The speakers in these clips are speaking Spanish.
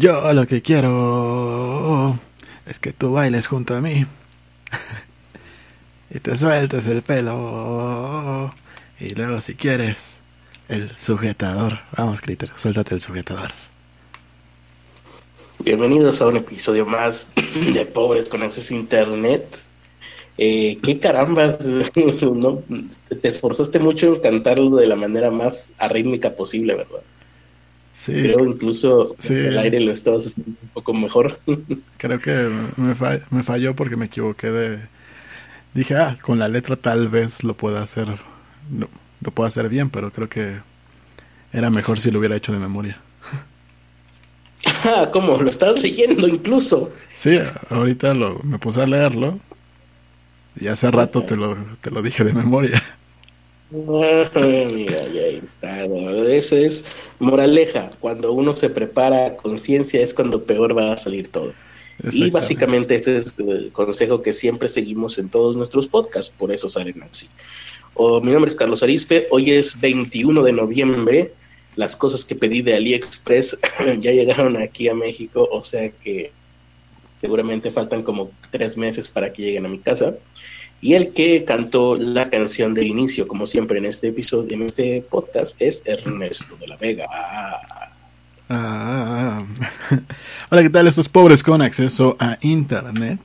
Yo lo que quiero es que tú bailes junto a mí y te sueltes el pelo y luego si quieres el sujetador. Vamos, Critter, suéltate el sujetador. Bienvenidos a un episodio más de Pobres con Acceso a Internet. Eh, ¿Qué carambas? ¿no? Te esforzaste mucho en cantarlo de la manera más arrítmica posible, ¿verdad? Sí. Creo incluso Sí. el aire lo estabas haciendo un poco mejor. Creo que me, fa- me falló porque me equivoqué de... Dije, ah, con la letra tal vez lo pueda hacer, no, lo puedo hacer bien, pero creo que era mejor si lo hubiera hecho de memoria. Ah, ¿Cómo? Lo estabas leyendo incluso. Sí, ahorita lo, me puse a leerlo y hace rato te lo, te lo dije de memoria. Mira, ya está. ¿no? Esa es moraleja. Cuando uno se prepara a conciencia es cuando peor va a salir todo. Y básicamente ese es el consejo que siempre seguimos en todos nuestros podcasts, por eso salen así. Oh, mi nombre es Carlos Arispe, hoy es 21 de noviembre, las cosas que pedí de AliExpress ya llegaron aquí a México, o sea que seguramente faltan como tres meses para que lleguen a mi casa. Y el que cantó la canción del inicio, como siempre en este episodio, en este podcast, es Ernesto de la Vega. Ah, Hola, ¿qué tal? Estos pobres con acceso a Internet.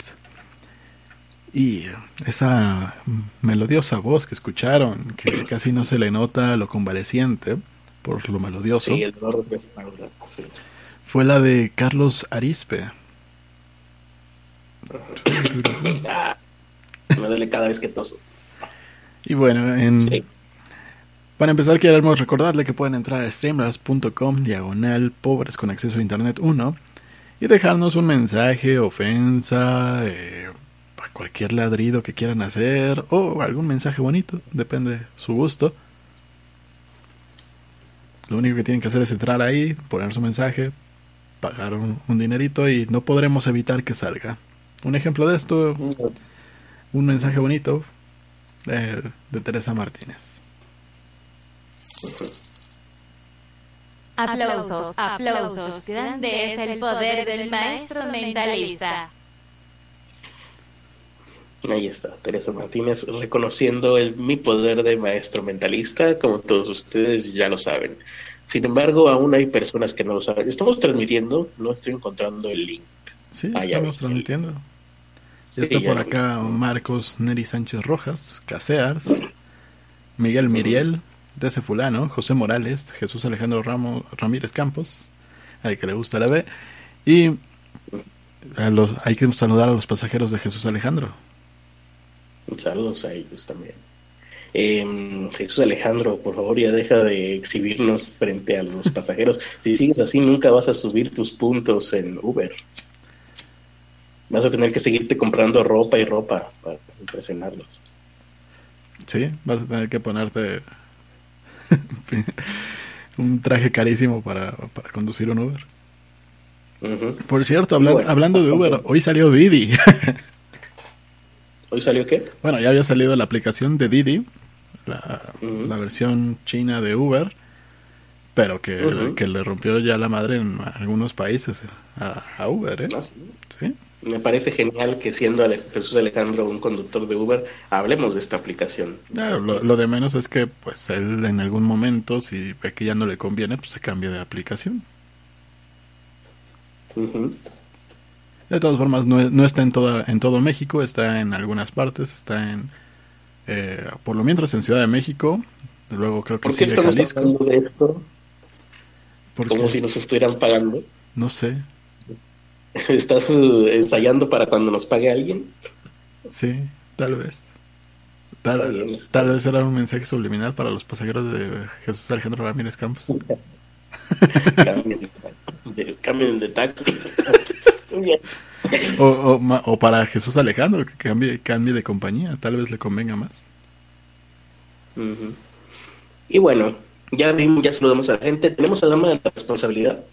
Y esa melodiosa voz que escucharon, que casi no se le nota lo convaleciente por lo melodioso, Sí, el dolor de espalda. sí. fue la de Carlos Arispe. Me duele cada vez que toso. Y bueno, en, Sí. para empezar queremos recordarle que pueden entrar a streamlabs.com diagonal pobres con acceso a internet 1 y dejarnos un mensaje, ofensa, eh, cualquier ladrido que quieran hacer o algún mensaje bonito, depende de su gusto. Lo único que tienen que hacer es entrar ahí, poner su mensaje, pagar un, un dinerito y no podremos evitar que salga. Un ejemplo de esto, un mensaje bonito de, de Teresa Martínez. Aplausos, aplausos. Grande es el poder del maestro mentalista. Ahí está, Teresa Martínez reconociendo el, mi poder de maestro mentalista, como todos ustedes ya lo saben. Sin embargo, aún hay personas que no lo saben. Estamos transmitiendo, no estoy encontrando el link. Sí, estamos transmitiendo. Ya está por acá Marcos Neri Sánchez Rojas, Casears, Miguel Miriel, DC Fulano, José Morales, Jesús Alejandro Ramos, Ramírez Campos, al que le gusta la B, y a los, hay que saludar a los pasajeros de Jesús Alejandro. Saludos a ellos también. Eh, Jesús Alejandro, por favor, ya deja de exhibirnos frente a los pasajeros. Si sigues así, nunca vas a subir tus puntos en Uber. Vas a tener que seguirte comprando ropa y ropa para impresionarlos. Sí, vas a tener que ponerte un traje carísimo para, para conducir un Uber. Por cierto, Bueno. hablando de Uber, hoy salió Didi. ¿Hoy salió qué? Bueno, ya había salido la aplicación de Didi, la, versión china de Uber, pero que, que le rompió ya la madre en algunos países a, a Uber, ¿eh? Sí. Sí. Me parece genial que siendo Ale- Jesús Alejandro un conductor de Uber, hablemos de esta aplicación. Lo, lo de menos es que pues él en algún momento, si ve que ya no le conviene, pues se cambia de aplicación. De todas formas, no, no está en, toda, en todo México, está en algunas partes, está en, eh, por lo mientras en Ciudad de México, luego creo que ¿Por qué estamos Jalisco, hablando de esto porque, como si nos estuvieran pagando? no sé, ¿Estás eh, ensayando para cuando nos pague alguien? Sí, tal vez. Tal, tal vez era un mensaje subliminal para los pasajeros de Jesús Alejandro Ramírez Campos. Cambien de, cambien de taxi. O, o, para Jesús Alejandro, que cambie, cambie de compañía, tal vez le convenga más. Y bueno, ya vimos, ya saludamos a la gente. Tenemos a dama de la responsabilidad.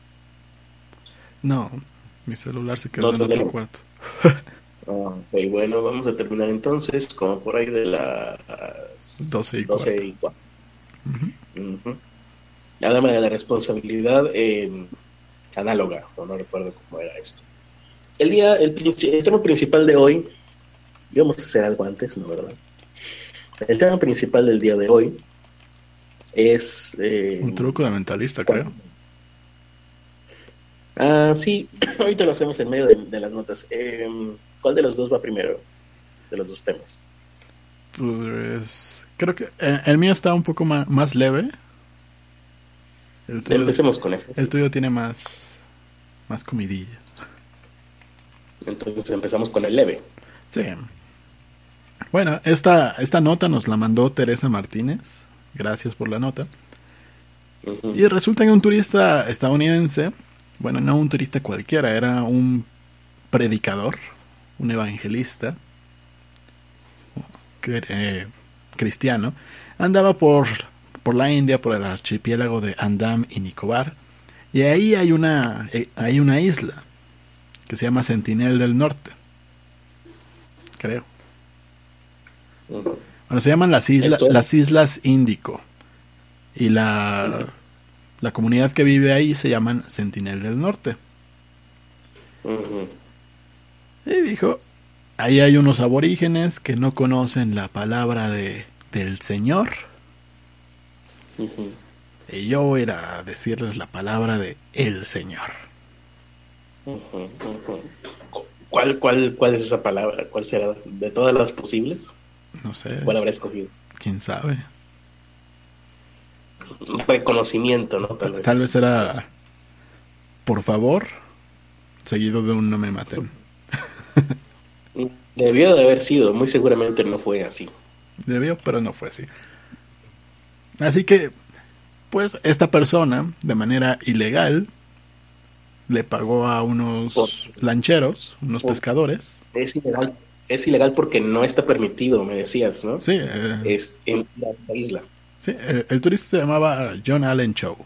No, mi celular se quedó No, en otro todavía no. cuarto. Ok, bueno, vamos a terminar entonces como por ahí de las 12 y 12 y cuarto. Ujú. Ujú. La dama de la responsabilidad, eh, análoga, o no recuerdo cómo era esto. El día, el, el tema principal de hoy, íbamos a hacer algo antes, ¿no verdad? El tema principal del día de hoy es... Eh, Un truco de mentalista, creo. Ah, sí, ahorita lo hacemos en medio de, las notas. Eh, ¿Cuál de los dos va primero? De los dos temas. Pues creo que el, mío está un poco más, más leve. Empecemos con eso. El tuyo tiene más, más comidilla. Entonces empezamos con el leve. Sí. Bueno, esta, esta nota nos la mandó Teresa Martínez. Gracias por la nota. Y resulta que un turista estadounidense, bueno, no un turista cualquiera, era un predicador, un evangelista eh, cristiano, andaba por, por la India, por el archipiélago de Andam y Nicobar, y ahí hay una, eh, hay una isla que se llama Sentinel del Norte, creo. Bueno, se llaman las islas, las islas Índico. Y la, la comunidad que vive ahí se llaman Sentinel del Norte. Y dijo, ahí hay unos aborígenes que no conocen la palabra de, del Señor. Y yo voy a decirles la palabra de el Señor. ¿Cuál, cuál, ¿Cuál es esa palabra? ¿Cuál será? ¿De todas las posibles? No sé. ¿Cuál habrá escogido? ¿Quién sabe? Reconocimiento, ¿no? Tal, vez. era por favor, seguido de un no me maten. Debió de haber sido, muy seguramente no fue así. Debió, pero no fue así. Así que, pues, esta persona, de manera ilegal, le pagó a unos lancheros, unos pescadores. Es ilegal es ilegal porque no está permitido, me decías, ¿no? Sí. Eh, es en la isla. Sí, eh, el turista se llamaba John Allen Chow.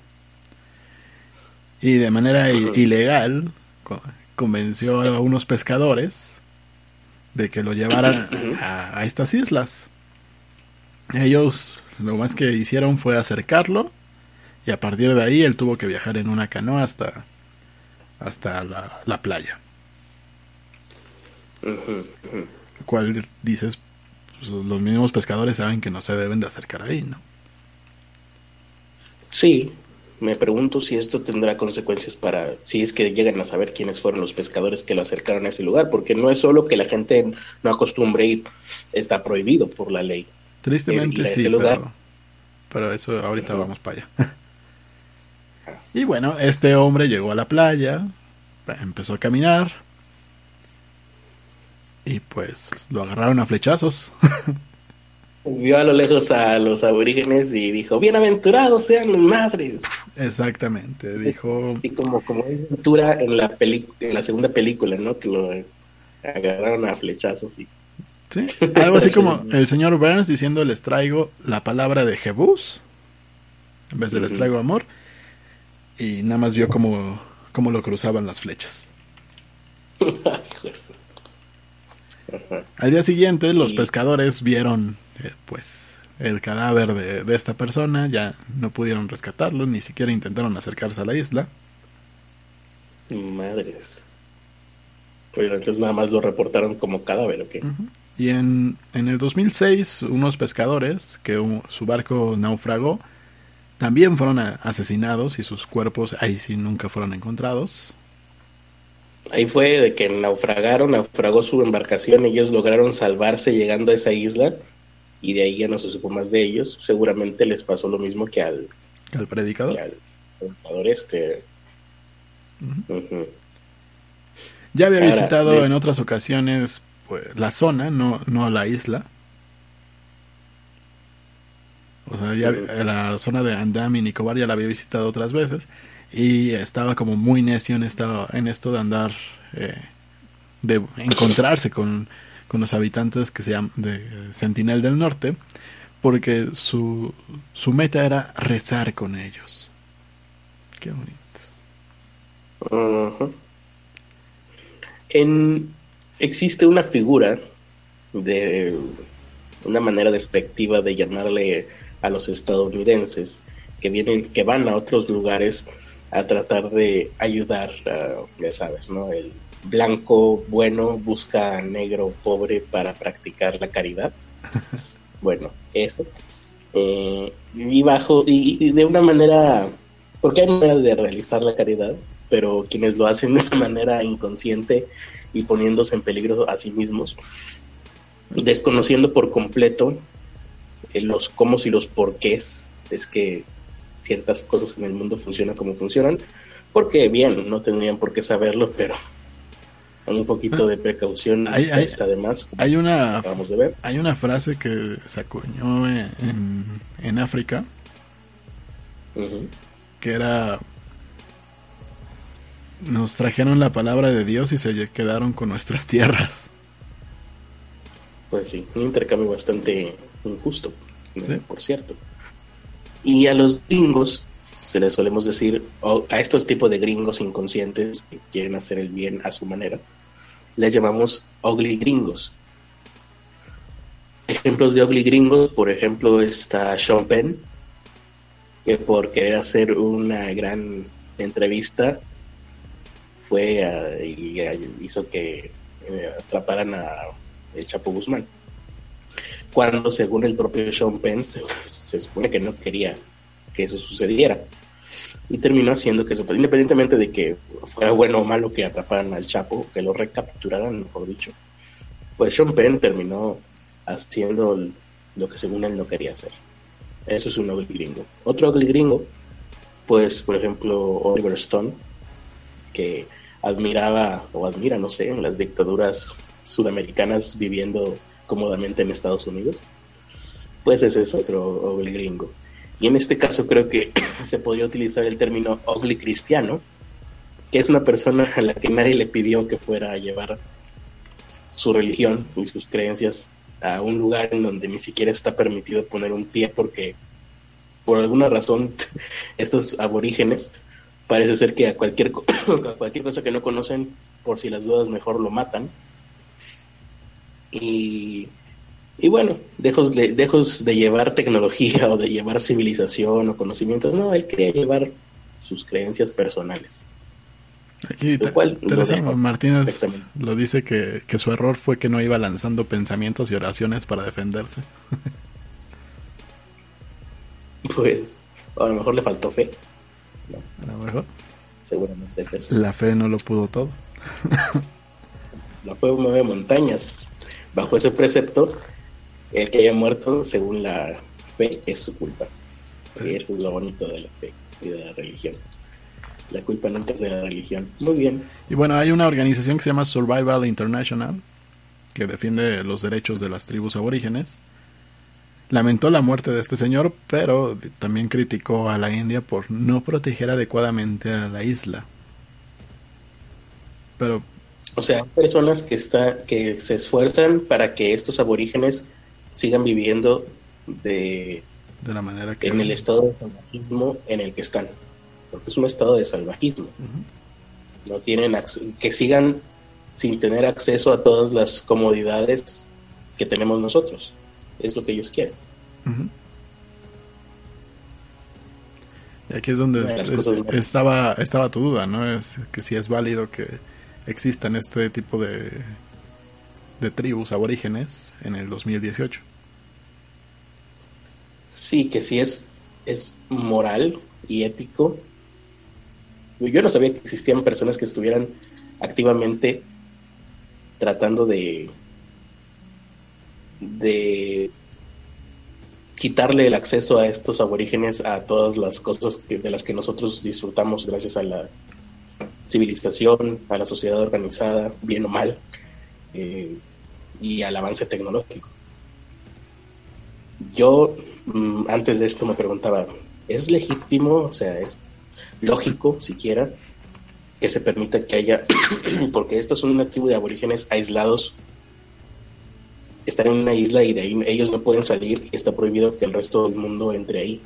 Y de manera ilegal convenció a unos pescadores de que lo llevaran a, estas islas. Ellos lo más que hicieron fue acercarlo y a partir de ahí él tuvo que viajar en una canoa hasta, hasta la, la playa. Cual dices, pues, los mismos pescadores saben que no se deben de acercar ahí, ¿no? Sí, me pregunto si esto tendrá consecuencias para, si es que llegan a saber quiénes fueron los pescadores que lo acercaron a ese lugar, porque no es solo que la gente no acostumbre ir, está prohibido por la ley. Tristemente sí, pero, pero, eso ahorita vamos para allá. y bueno, este hombre llegó a la playa, empezó a caminar, y pues lo agarraron a flechazos. Vio a lo lejos a los aborígenes y dijo, bienaventurados sean los madres. Exactamente, dijo... Sí, como, como aventura en la, en la segunda película, ¿no? Que lo agarraron a flechazos y... Sí, algo así como el señor Burns diciendo les traigo la palabra de Jebús en vez de les traigo amor y nada más vio como, como lo cruzaban las flechas. Al día siguiente los pescadores vieron eh, pues el cadáver de, esta persona, ya no pudieron rescatarlo, ni siquiera intentaron acercarse a la isla. Madres. Pero entonces nada más lo reportaron como cadáver, ¿ok? Y en, en el 2006 unos pescadores que su barco naufragó también fueron asesinados y sus cuerpos ahí sí nunca fueron encontrados. Ahí fue de que naufragaron, naufragó su embarcación y ellos lograron salvarse llegando a esa isla y de ahí ya no se supo más de ellos. Seguramente les pasó lo mismo que al, al predicador. al predicador este. Ya había visitado en otras ocasiones pues, la zona, no, no la isla. O sea, ya la zona de Andam y Nicobar ya la había visitado otras veces y estaba como muy necio en, esto, en esto de andar, eh, de encontrarse con, los habitantes que se llaman de Sentinel del Norte, porque su, su meta era rezar con ellos. Qué bonito. en, existe una figura de una manera despectiva de llamarle a los estadounidenses que vienen, que van a otros lugares a tratar de ayudar, ya sabes, ¿no? El blanco bueno busca negro pobre para practicar la caridad. bueno, eso. Eh, y bajo, y, de una manera, porque hay maneras de realizar la caridad, pero quienes lo hacen de una manera inconsciente y poniéndose en peligro a sí mismos, desconociendo por completo eh, los cómo y los porqués, es que ciertas cosas en el mundo funcionan como funcionan, porque bien, no tendrían por qué saberlo, pero un poquito de precaución hay, está además. Hay una, vamos de ver. hay una frase que se acuñó en, en, África que era nos trajeron la palabra de Dios y se quedaron con nuestras tierras. Pues sí, un intercambio bastante injusto, por cierto. Y a los gringos se les solemos decir, a estos tipos de gringos inconscientes que quieren hacer el bien a su manera, les llamamos ugly gringos. Ejemplos de ugly gringos, por ejemplo, está Sean Penn, que por querer hacer una gran entrevista fue y hizo que eh, atraparan a el Chapo Guzmán. Cuando, según el propio Sean Penn, se supone que no quería que eso sucediera y terminó haciendo que, independientemente de que fuera bueno o malo que atraparan al Chapo, que lo recapturaran, mejor dicho, pues Sean Penn terminó haciendo lo que según él no quería hacer. Eso es un ugly gringo. Otro ugly gringo, pues por ejemplo Oliver Stone, que admiraba o admira, no sé, en las dictaduras sudamericanas viviendo cómodamente en Estados Unidos, pues ese es otro ugly gringo. Y en este caso creo que se podría utilizar el término ugly cristiano, que es una persona a la que nadie le pidió que fuera a llevar su religión y sus creencias a un lugar en donde ni siquiera está permitido poner un pie porque por alguna razón estos aborígenes parece ser que a cualquier cosa que no conocen, por si las dudas mejor lo matan. Y y bueno, dejos de, dejos de llevar tecnología o de llevar civilización o conocimientos, no, él quería llevar sus creencias personales. Aquí Teresa Martínez lo dice que, que, su error fue que no iba lanzando pensamientos y oraciones para defenderse. pues a lo mejor le faltó fe. A lo mejor. Seguramente es eso. La fe no lo pudo todo. la fe mueve montañas. Bajo ese precepto, el que haya muerto, según la fe, es su culpa. Y eso es lo bonito de la fe y de la religión. La culpa nunca es de la religión. Muy bien. Y bueno, hay una organización que se llama Survival International, que defiende los derechos de las tribus aborígenes. Lamentó la muerte de este señor, pero también criticó a la India por no proteger adecuadamente a la isla. Pero o sea, personas que está que se esfuerzan para que estos aborígenes sigan viviendo de, de la manera que en el estado de salvajismo en el que están, porque es un estado de salvajismo. No tienen que sigan sin tener acceso a todas las comodidades que tenemos nosotros. Es lo que ellos quieren. Y aquí es donde estaba estaba tu duda, ¿no? Es que si es válido que existan este tipo de de tribus aborígenes en el 2018. Sí, que sí es, es moral y ético. Yo no sabía que existían personas que estuvieran activamente tratando de de quitarle el acceso a estos aborígenes a todas las cosas de las que nosotros disfrutamos gracias a la civilización, a la sociedad organizada, bien o mal. Eh, y al avance tecnológico. Yo mm, antes de esto me preguntaba, ¿es legítimo, o sea, es lógico siquiera que se permita que haya, porque estos son una tribu de aborígenes aislados, están en una isla y de ahí ellos no pueden salir y está prohibido que el resto del mundo entre ahí.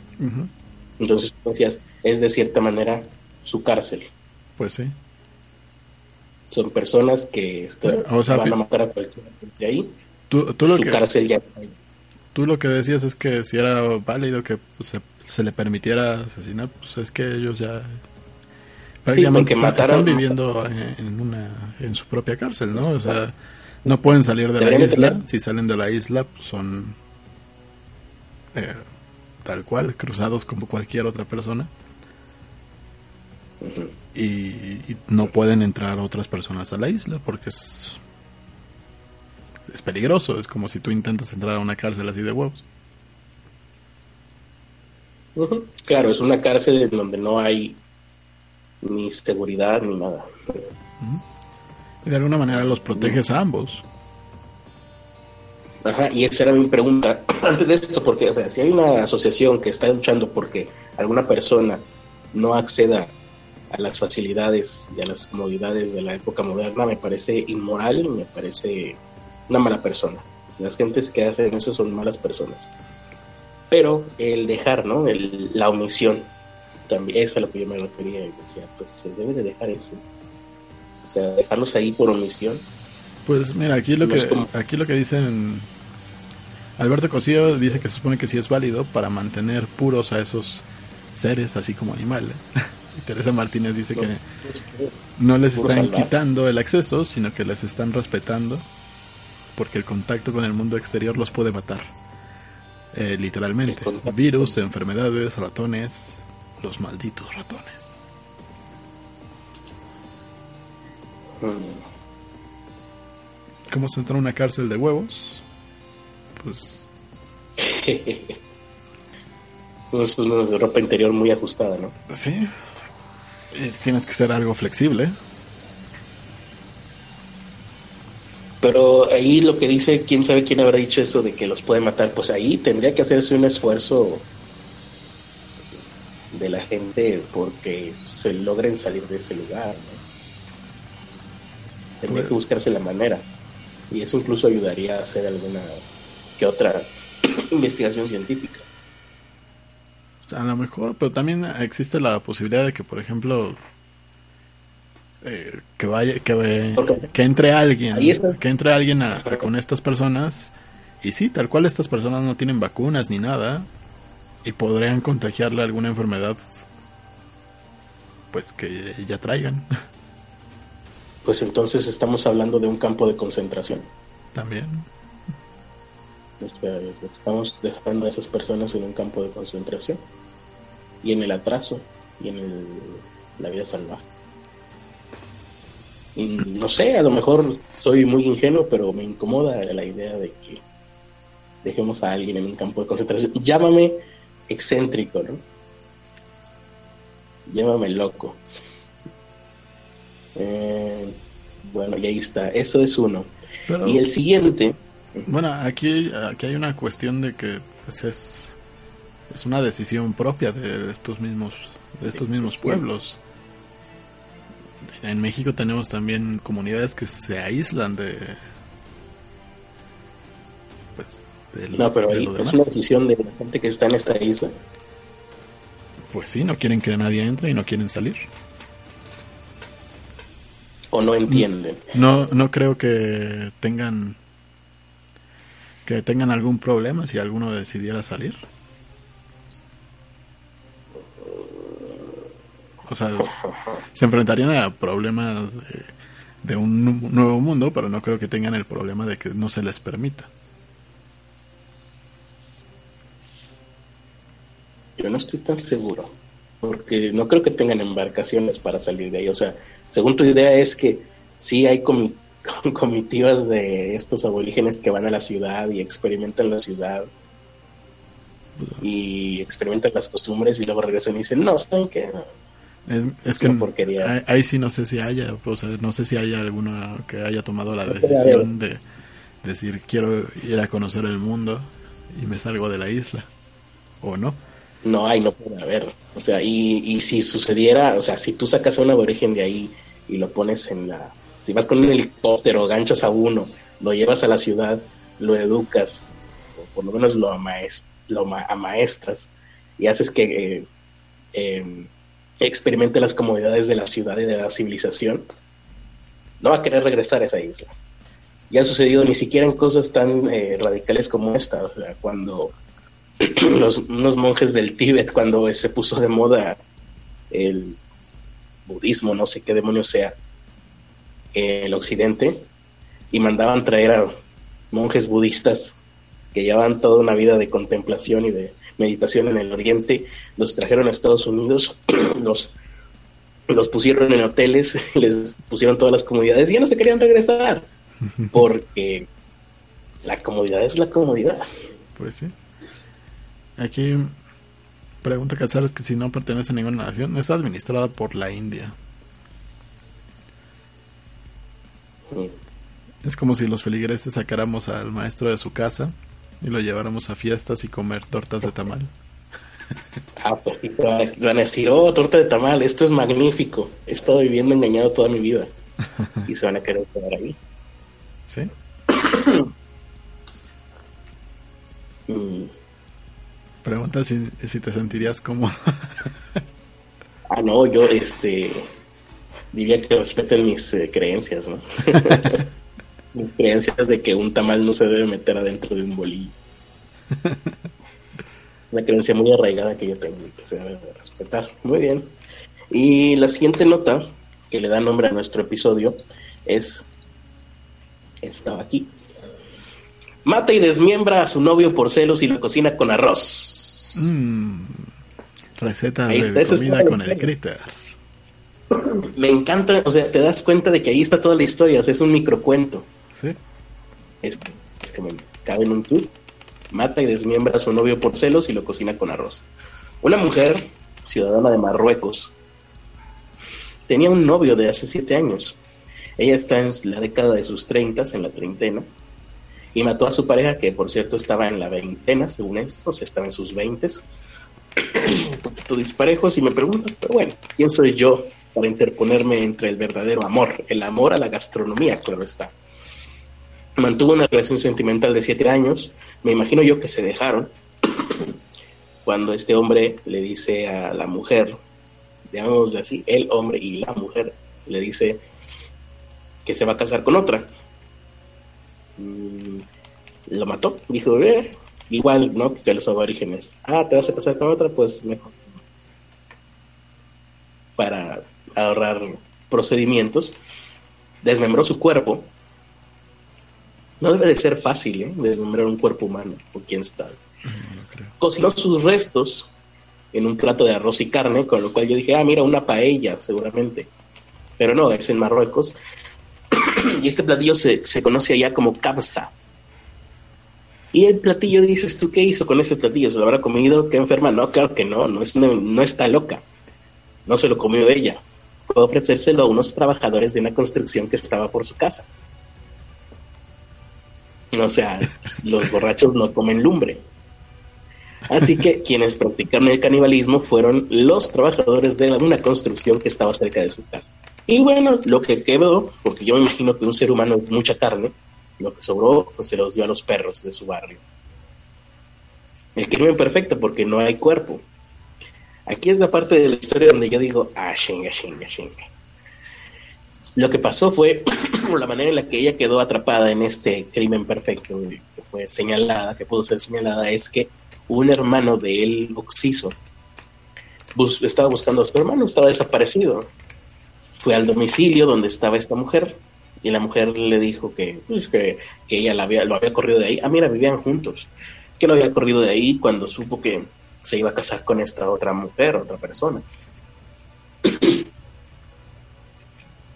Entonces, decías, es de cierta manera su cárcel. Pues sí son personas que van a matar a cualquiera de ahí. Tú, lo su que, cárcel ya está ahí. Tú lo que decías es que si era válido que pues, se, le permitiera asesinar, pues es que ellos ya prácticamente porque está- están viviendo en, una en su propia cárcel, ¿no? O sea, no pueden salir de la isla. tener- Si salen de la isla, pues son eh, tal cual, cruzados como cualquier otra persona. Ujú. Y, y no pueden entrar otras personas a la isla porque es es peligroso. Es como si tú intentas entrar a una cárcel así de huevos. Claro, es una cárcel en donde no hay ni seguridad ni nada. Y de alguna manera los proteges a ambos. Ajá, y esa era mi pregunta antes de esto, porque, o sea, si hay una asociación que está luchando porque alguna persona no acceda a las facilidades y a las comodidades de la época moderna, me parece inmoral, me parece una mala persona. Las gentes que hacen eso son malas personas. Pero el dejar, ¿no? El- la omisión, también es a lo que yo me refería y decía, pues se debe de dejar eso. O sea, dejarlos ahí por omisión. Pues mira, aquí lo No que como- aquí lo que dicen Alberto Cosío dice que se supone que sí es válido para mantener puros a esos seres así como animales. Y Teresa Martínez dice que no les están quitando el acceso, sino que les están respetando porque el contacto con el mundo exterior los puede matar. Eh, literalmente. Virus, enfermedades, ratones, los malditos ratones. Mm. ¿Cómo se entra en una cárcel de huevos? Pues esos unos de ropa interior muy ajustada, ¿no? Sí. Eh, Tienes que ser algo flexible. Pero ahí lo que dice, quién sabe quién habrá dicho eso de que los puede matar, pues ahí tendría que hacerse un esfuerzo de la gente porque se logren salir de ese lugar. ¿no? Tendría Pues- que buscarse la manera. Y eso incluso ayudaría a hacer alguna que otra investigación científica. A lo mejor, pero también existe la posibilidad de que, por ejemplo, eh, que vaya, que, entre alguien, que entre alguien a- a con estas personas y sí, tal cual estas personas no tienen vacunas ni nada y podrían contagiarle alguna enfermedad, pues que ya traigan. Pues entonces estamos hablando de un campo de concentración. también. O sea, estamos dejando a esas personas en un campo de concentración y en el atraso y en el- la vida salvaje. Y no sé, a lo mejor soy muy ingenuo, pero me incomoda la idea de que dejemos a alguien en un campo de concentración. Llámame excéntrico, ¿no? Llámame loco. Eh, bueno, y ahí está. Eso es uno. Pero, Y el siguiente, Bueno, aquí, aquí hay una cuestión de que pues es, es una decisión propia de estos mismos de estos mismos pueblos. En México tenemos también comunidades que se aíslan de pues del- No, pero ahí es una decisión de la gente que está en esta isla. Pues sí, no quieren que nadie entre y no quieren salir. O no entienden. No no creo que tengan que tengan algún problema si alguno decidiera salir. O sea, se enfrentarían a problemas de, un nu- nuevo mundo, pero no creo que tengan el problema de que no se les permita. Yo no estoy tan seguro. Porque no creo que tengan embarcaciones para salir de ahí. O sea, según tu idea es que sí hay comi- comitivas de estos aborígenes que van a la ciudad y experimentan la ciudad. Y experimentan las costumbres y luego regresan y dicen, no, ¿saben qué? Es, Es que porquería. ahí, sí no sé si haya, o sea, no sé si haya alguno que haya tomado la decisión de decir quiero ir a conocer el mundo y me salgo de la isla o no. No hay, no puede haber. O sea, y, y si sucediera, o sea, si tú sacas a un aborigen de ahí y lo pones en la... Si vas con un helicóptero, ganchas a uno, lo llevas a la ciudad, lo educas, o por lo menos lo, amaes- lo ma- amaestras, y haces que eh, eh, experimente las comodidades de la ciudad y de la civilización, no va a querer regresar a esa isla. Ya ha sucedido ni siquiera en cosas tan eh, radicales como esta, o sea, cuando los, unos monjes del Tíbet cuando se puso de moda el budismo, no sé qué demonio sea, el occidente, y mandaban traer a monjes budistas que llevaban toda una vida de contemplación y de meditación en el oriente, los trajeron a Estados Unidos, los, los pusieron en hoteles, les pusieron todas las comodidades y ya no se querían regresar, porque la comodidad es la comodidad. Pues sí. Aquí pregunta Casares que si no pertenece a ninguna nación, es administrada por la India. Es como si los feligreses sacáramos al maestro de su casa y lo lleváramos a fiestas y comer tortas de tamal. Ah, pues sí, van a decir, oh, torta de tamal, esto es magnífico. He estado viviendo engañado toda mi vida. Y se van a querer quedar ahí. ¿Sí? Mm. Pregunta si, si te sentirías cómodo. ah, no, yo, este, diría que respeten mis eh, creencias, ¿no? Mis creencias de que un tamal no se debe meter adentro de un bolillo. Una creencia muy arraigada que yo tengo y que se debe respetar. Muy bien. Y la siguiente nota que le da nombre a nuestro episodio es estaba aquí. Mata y desmiembra a su novio por celos y lo cocina con arroz. Mm, receta de comida con el critter. Me encanta, o sea, te das cuenta de que ahí está toda la historia, o sea, es un microcuento. Este, es que me cabe en un tub. Mata y desmiembra a su novio por celos y lo cocina con arroz. Una mujer, ciudadana de Marruecos, tenía un novio de hace siete años. Ella está en la década de sus treintas, en la treintena, y mató a su pareja, que por cierto estaba en la veintena, según esto, o sea, estaba en sus veintes. un poquito disparejos, y me preguntas, pero bueno, ¿quién soy yo para interponerme entre el verdadero amor? El amor a la gastronomía, claro está. Mantuvo una relación sentimental de siete años, me imagino yo que se dejaron, cuando este hombre le dice a la mujer, llamémosle así, el hombre y la mujer, le dice que se va a casar con otra. Mm, lo mató, dijo, eh, igual, ¿no? Que los aborígenes. Ah, ¿te vas a casar con otra? Pues mejor. Para ahorrar procedimientos, desmembró su cuerpo. No debe de ser fácil, ¿eh? Desmembrar un cuerpo humano, o quién sabe. Cocinó sus restos en un plato de arroz y carne, con lo cual yo dije, ah, mira, una paella, seguramente. Pero no, es en Marruecos. y este platillo se, se conoce allá como kabsa. Y el platillo, dices tú, ¿qué hizo con ese platillo? ¿Se lo habrá comido? ¿Qué enferma? No, claro que no, no, es no está loca. No se lo comió ella. Fue a ofrecérselo a unos trabajadores de una construcción que estaba por su casa. O sea, los borrachos no comen lumbre. Así que quienes practicaron el canibalismo fueron los trabajadores de una construcción que estaba cerca de su casa. Y bueno, lo que quedó, porque yo me imagino que un ser humano es mucha carne, lo que sobró pues se los dio a los perros de su barrio. El crimen perfecto porque no hay cuerpo. Aquí es la parte de la historia donde yo digo, ah, chinga, chinga, chinga. Lo que pasó fue la manera en la que ella quedó atrapada en este crimen perfecto, que fue señalada, que pudo ser señalada, es que un hermano de él, Oxiso, estaba buscando a su hermano, estaba desaparecido. Fue al domicilio donde estaba esta mujer y la mujer le dijo que, pues, que, ella la lo había corrido de ahí. Ah, mira, vivían juntos. Que lo había corrido de ahí cuando supo que se iba a casar con esta otra mujer, otra persona.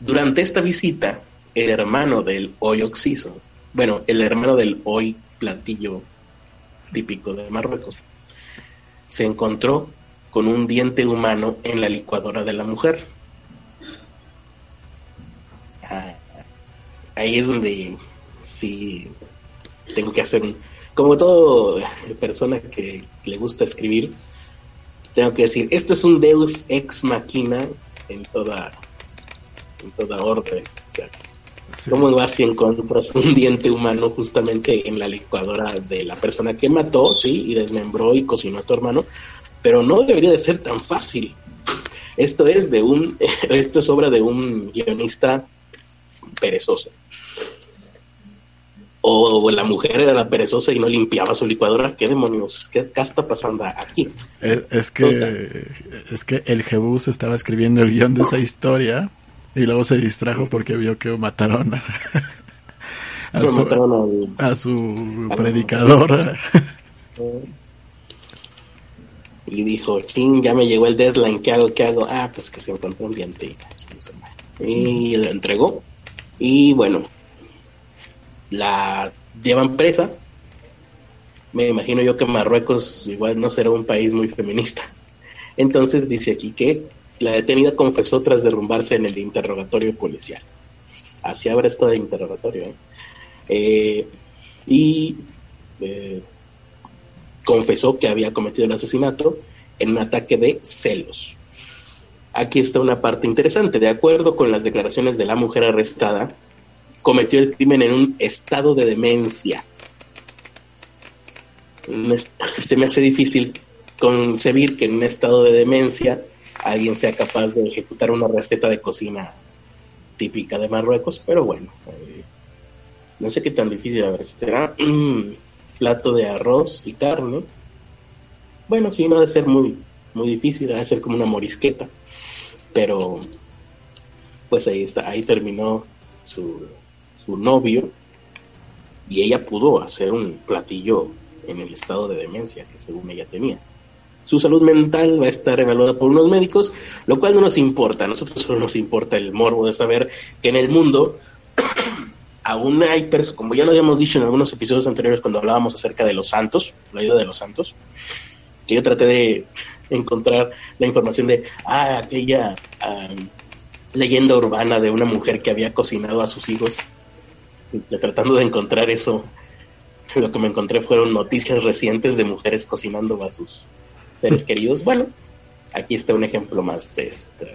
Durante esta visita, el hermano del hoy oxiso, bueno, el hermano del hoy platillo típico de Marruecos, se encontró con un diente humano en la licuadora de la mujer. Ah, ahí es donde sí tengo que hacer un... Como toda persona que le gusta escribir, tengo que decir, esto es un Deus ex machina en toda, en toda orden. O sea, ¿Cómo vas si encontras un diente humano justamente en la licuadora de la persona que mató, sí, y desmembró y cocinó a tu hermano? Pero no debería de ser tan fácil. Esto es de un, esto es obra de un guionista perezoso. o la mujer era la perezosa y no limpiaba su licuadora. ¿Qué demonios? ¿Qué, qué está pasando aquí? Es, que, es que el Jebus estaba escribiendo el guion de esa historia y luego se distrajo porque vio que mataron a, su, predicador. Y dijo, ching, ya me llegó el deadline, ¿qué hago? ¿Qué hago? Ah, pues que se encontró un diente. Y lo entregó. Y bueno, la llevan presa. Me imagino yo que Marruecos igual no será un país muy feminista. Entonces dice aquí que la detenida confesó tras derrumbarse en el interrogatorio policial. Así habrá estado el interrogatorio. ¿eh? Eh, y eh, confesó que había cometido el asesinato en un ataque de celos. Aquí está una parte interesante. De acuerdo con las declaraciones de la mujer arrestada, cometió el crimen en un estado de demencia. Se me hace difícil concebir que en un estado de demencia alguien sea capaz de ejecutar una receta de cocina típica de Marruecos, pero bueno, eh, no sé qué tan difícil a ver, será un plato de arroz y carne. Bueno, sí, no ha de ser muy, muy difícil, ha de ser como una morisqueta, pero pues ahí está, ahí terminó su, su novio y ella pudo hacer un platillo en el estado de demencia que según ella tenía. Su salud mental va a estar evaluada por unos médicos, lo cual no nos importa. A nosotros solo nos importa el morbo de saber que en el mundo aún hay personas, como ya lo habíamos dicho en algunos episodios anteriores cuando hablábamos acerca de los santos, la vida de los santos, que yo traté de encontrar la información de, ah, aquella leyenda urbana de una mujer que había cocinado a sus hijos tratando de encontrar eso, lo que me encontré fueron noticias recientes de mujeres cocinando a sus seres queridos. Bueno, aquí está un ejemplo más de esta,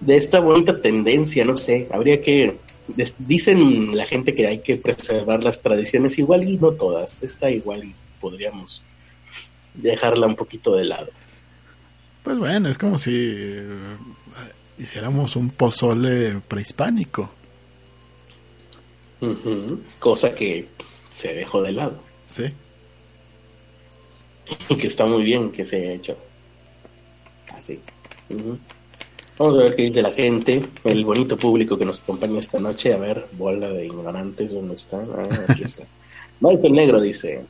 de esta bonita tendencia, no sé, habría que, dicen la gente que hay que preservar las tradiciones igual y no todas, esta igual y podríamos dejarla un poquito de lado. Pues bueno, es como si eh, hiciéramos un pozole prehispánico. Cosa que se dejó de lado. Sí. Y que está muy bien que se haya hecho. Así. Vamos a ver qué dice la gente, el bonito público que nos acompaña esta noche. A ver, bola de ignorantes, ¿dónde están? Ah, aquí está. Michael Negro dice: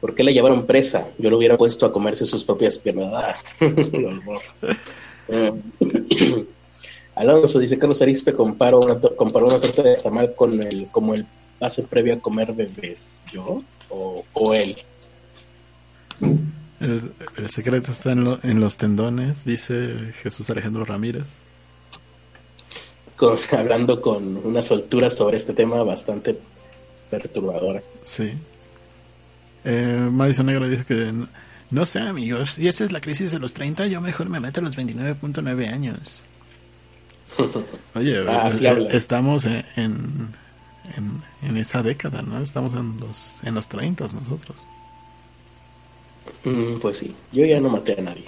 ¿Por qué la llevaron presa? Yo lo hubiera puesto a comerse sus propias piernas. Alonso dice Carlos Arispe comparó una, comparó una torta de tamal con el como el paso previo a comer bebés. ¿Yo? ¿O, él? El, secreto está en, los tendones, dice Jesús Alejandro Ramírez. hablando con una soltura sobre este tema bastante perturbadora. Sí. Eh, Madison Negro dice que no, sé, amigos, y esa es la crisis de los 30, yo mejor me meto a los 29.9 años. Oye, ah, eh, estamos en, en, esa década, ¿no? Estamos en los, en los 30 nosotros. Mm, pues sí, yo ya no maté a nadie.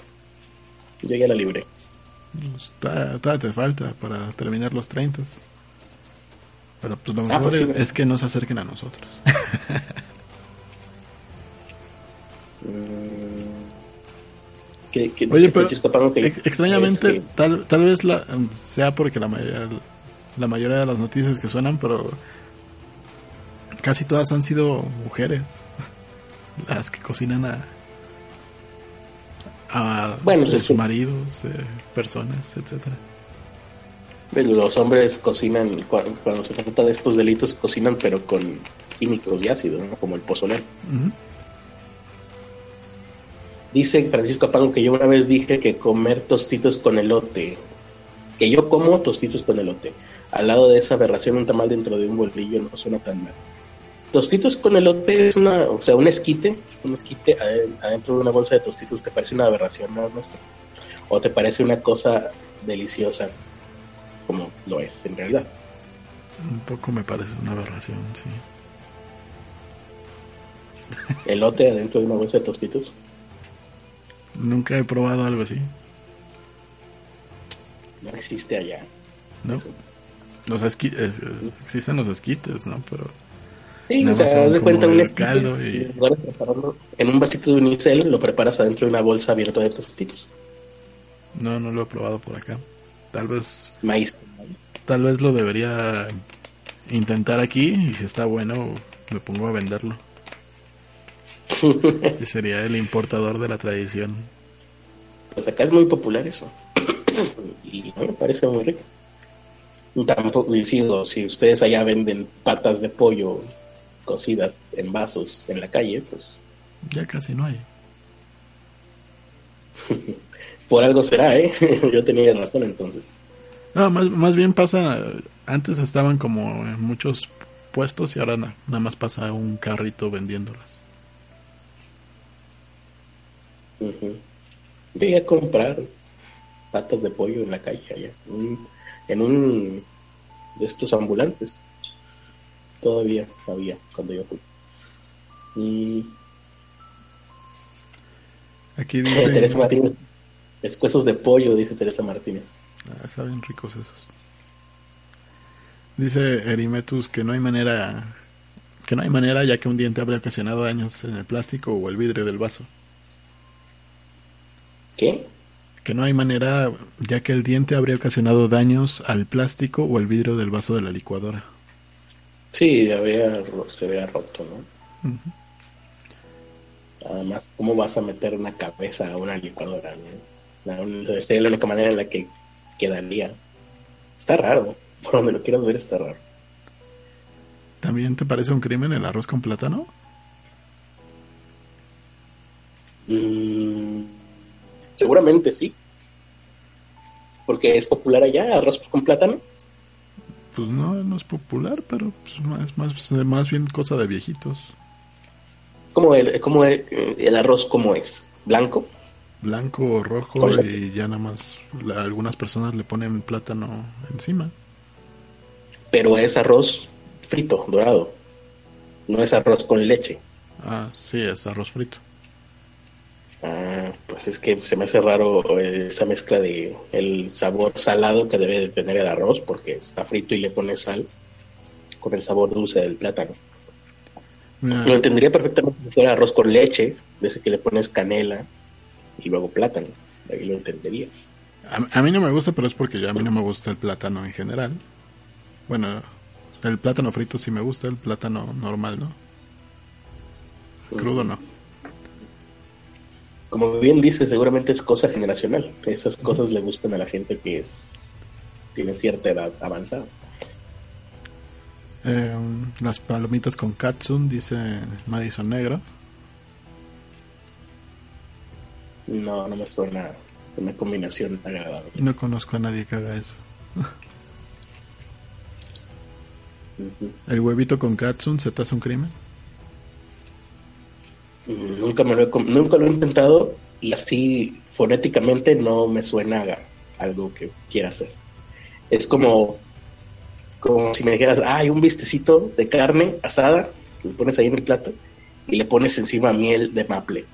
Yo ya la libré. Todavía te falta para terminar los 30. Pero pues lo ah, mejor pues es, que no se acerquen a nosotros. Mm, Oye, pero extrañamente, tal, tal vez la, sea porque la mayoría, la mayoría de las noticias que suenan, pero casi todas han sido mujeres las que cocinan a, a bueno, sus maridos, eh, personas, etcétera. Los hombres cocinan, cuando, se trata de estos delitos, cocinan pero con químicos y ácidos, como el pozolero. Dice Francisco Apango que yo una vez dije que comer tostitos con elote, que yo como tostitos con elote. Al lado de esa aberración, un tamal dentro de un bolillo no suena tan mal. Tostitos con elote es una, o sea, un esquite, un esquite adentro de una bolsa de tostitos, ¿te parece una aberración, no, ¿O te parece una cosa deliciosa como lo es en realidad? Un poco me parece una aberración, sí. ¿Elote adentro de una bolsa de tostitos? Nunca he probado algo así. No existe allá. No. Los existen los esquites, ¿no? Pero. Sí, Nada o sea, haz de cuenta un caldo y- en lugar de prepararlo en un vasito de unicel, lo preparas adentro de una bolsa abierta de tostitos. No, no lo he probado por acá. Tal vez, Maíz. tal vez lo debería intentar aquí y si está bueno me pongo a venderlo. Y sería el importador de la tradición. Pues acá es muy popular eso. y mí me parece muy rico. Y Tampoco, sigo, si ustedes allá venden patas de pollo cocidas en vasos en la calle, pues Ya casi no hay. por algo será, ¿eh? Yo tenía razón entonces. No, más, más bien pasa, antes estaban como en muchos puestos y ahora na- nada más pasa un carrito vendiéndolas. Ujú. Ve a comprar patas de pollo en la calle allá, en un de estos ambulantes. Todavía había cuando yo fui. Y Aquí Teresa dice... Martínez, escuesos de pollo, dice Teresa Martínez. Ah, saben ricos esos. Dice Erimetus que no hay manera que no hay manera ya que un diente habría ocasionado daños en el plástico o el vidrio del vaso. ¿Qué? Que no hay manera ya que el diente habría ocasionado daños al plástico o el vidrio del vaso de la licuadora. Sí, había, se había roto, ¿no? Ujú. Además, ¿cómo vas a meter una cabeza a una licuadora? ¿no? La, sería la única manera en la que quedaría. Está raro. Por donde lo quieras ver, está raro. ¿También te parece un crimen el arroz con plátano? Mm, seguramente sí. Porque es popular allá, arroz con plátano. Pues no, no es popular, pero pues, más, más, más bien cosa de viejitos. Como el, como el, el arroz, como es? ¿Blanco? Blanco o rojo y ya nada más la- algunas personas le ponen plátano encima. Pero es arroz frito, dorado. No es arroz con leche. Ah, sí, es arroz frito. Ah, pues es que se me hace raro esa mezcla de el sabor salado que debe de tener el arroz porque está frito y le pones sal con el sabor dulce del plátano. Mira, Lo entendería perfectamente si fuera arroz con leche, desde que le pones canela y luego plátano. Ahí lo entendería. a, a mí no me gusta, pero es porque ya a mí no me gusta el plátano en general. Bueno, el plátano frito sí me gusta, el plátano normal, ¿no? Crudo no. Como bien dice, seguramente es cosa generacional. Esas cosas le gustan a la gente que es tiene cierta edad avanzada. Eh, las palomitas con katsun, dice Madison Negro. No, no me suena una combinación agradable. Y no conozco a nadie que haga eso. ¿El huevito con katsun se te hace un crimen? Mm, Nunca, me lo he, nunca lo he intentado y así fonéticamente no me suena a algo que quiera hacer. Es como, como si me dijeras, ah, hay un vistecito de carne asada, lo pones ahí en el plato y le pones encima miel de maple.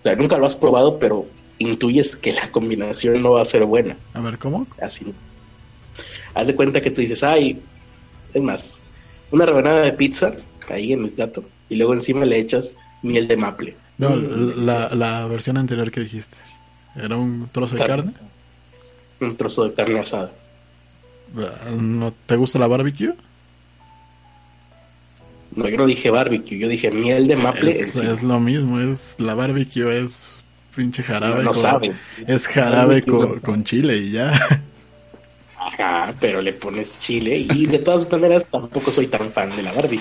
O sea, nunca lo has probado, pero intuyes que la combinación no va a ser buena. A ver, ¿cómo? Así. Haz de cuenta que tú dices, ay, es más, una rebanada de pizza ahí en el plato y luego encima le echas miel de maple. No, Mm, la, la versión anterior que dijiste. ¿Era un trozo de Carne. carne? Un trozo de carne asada. ¿No te gusta la barbecue? No, yo no dije barbecue, yo dije miel de maple Es, lo mismo, es la barbecue es pinche jarabe. No, no con, sabe. Es jarabe Barbecue con, no. con chile y ya. Ajá, pero le pones chile y de todas maneras tampoco soy tan fan de la barbecue.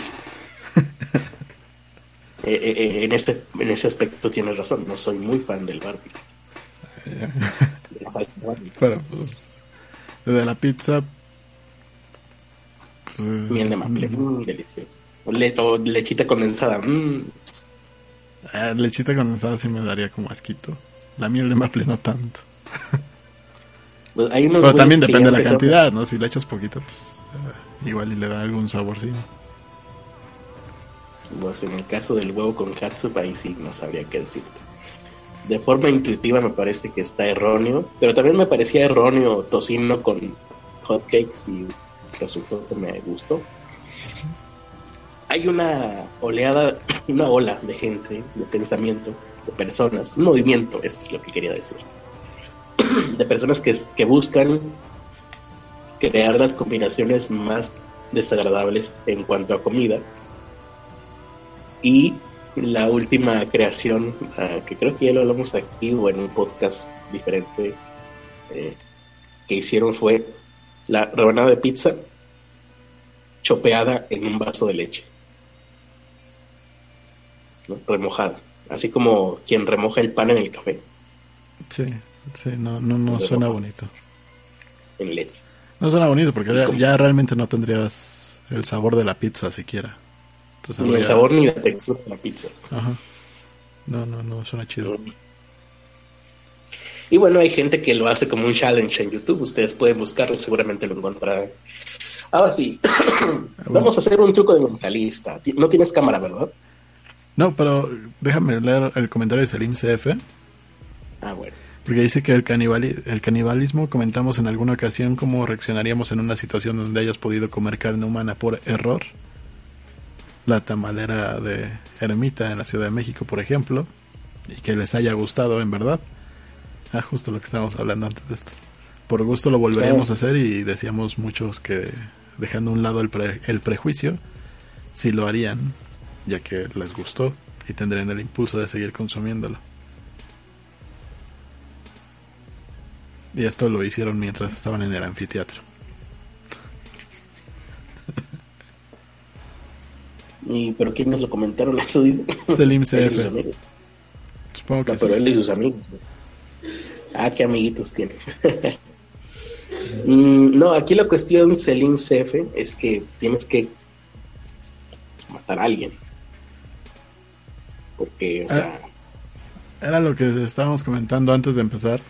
Eh, eh, eh, en, ese, en ese aspecto tienes razón, no soy muy fan del barbecue. Pero pues, de la pizza. pues, Miel de maple, mm, delicioso. O, le- o lechita condensada, mm, eh, lechita condensada sí me daría como asquito. La miel de maple no tanto. pues Pero también depende de la cantidad, ¿no? Si le echas poquito, pues eh, igual y le da algún saborcito. Pues en el caso del huevo con catsup, ahí sí no sabría qué decirte. De forma intuitiva me parece que está erróneo, pero también me parecía erróneo tocino con hotcakes y resultó que me gustó. hay una oleada, una ola de gente, de pensamiento, de personas, un movimiento, eso es lo que quería decir, de personas que, que buscan crear las combinaciones más desagradables en cuanto a comida. Y la última creación, ah, que creo que ya lo hablamos aquí o en un podcast diferente, eh, que hicieron fue la rebanada de pizza chopeada en un vaso de leche. Remojada. Así como quien remoja el pan en el café. Sí, sí, no, no, no suena bonito. En leche. No suena bonito porque ya, realmente no tendrías el sabor de la pizza siquiera. Ni el sabor ni la textura de la pizza. Ajá. No, no, no, suena chido. Y bueno, hay gente que lo hace como un challenge en YouTube. Ustedes pueden buscarlo y seguramente lo encontrarán. Ahora sí, vamos a hacer un truco de mentalista. No tienes cámara, ¿verdad? No, pero déjame leer el comentario de Selim CF. Ah, bueno. Porque dice que el, el canibalismo, comentamos en alguna ocasión cómo reaccionaríamos en una situación donde hayas podido comer carne humana por error. La tamalera de Ermita en la Ciudad de México, por ejemplo, y que les haya gustado en verdad. Ah, justo lo que estábamos hablando antes de esto. Por gusto lo volveríamos a hacer y decíamos muchos que dejando a un lado el, el prejuicio, sí lo harían, ya que les gustó y tendrían el impulso de seguir consumiéndolo. Y esto lo hicieron mientras estaban en el anfiteatro. ¿Y pero quién nos lo comentaron eso? Dice? Selim CF. Supongo que no, pero él y sus amigos. Ah, qué amiguitos tiene. Mm, no, aquí la cuestión, Selim CF, es que tienes que matar a alguien. Porque, o sea... Era lo que estábamos comentando antes de empezar.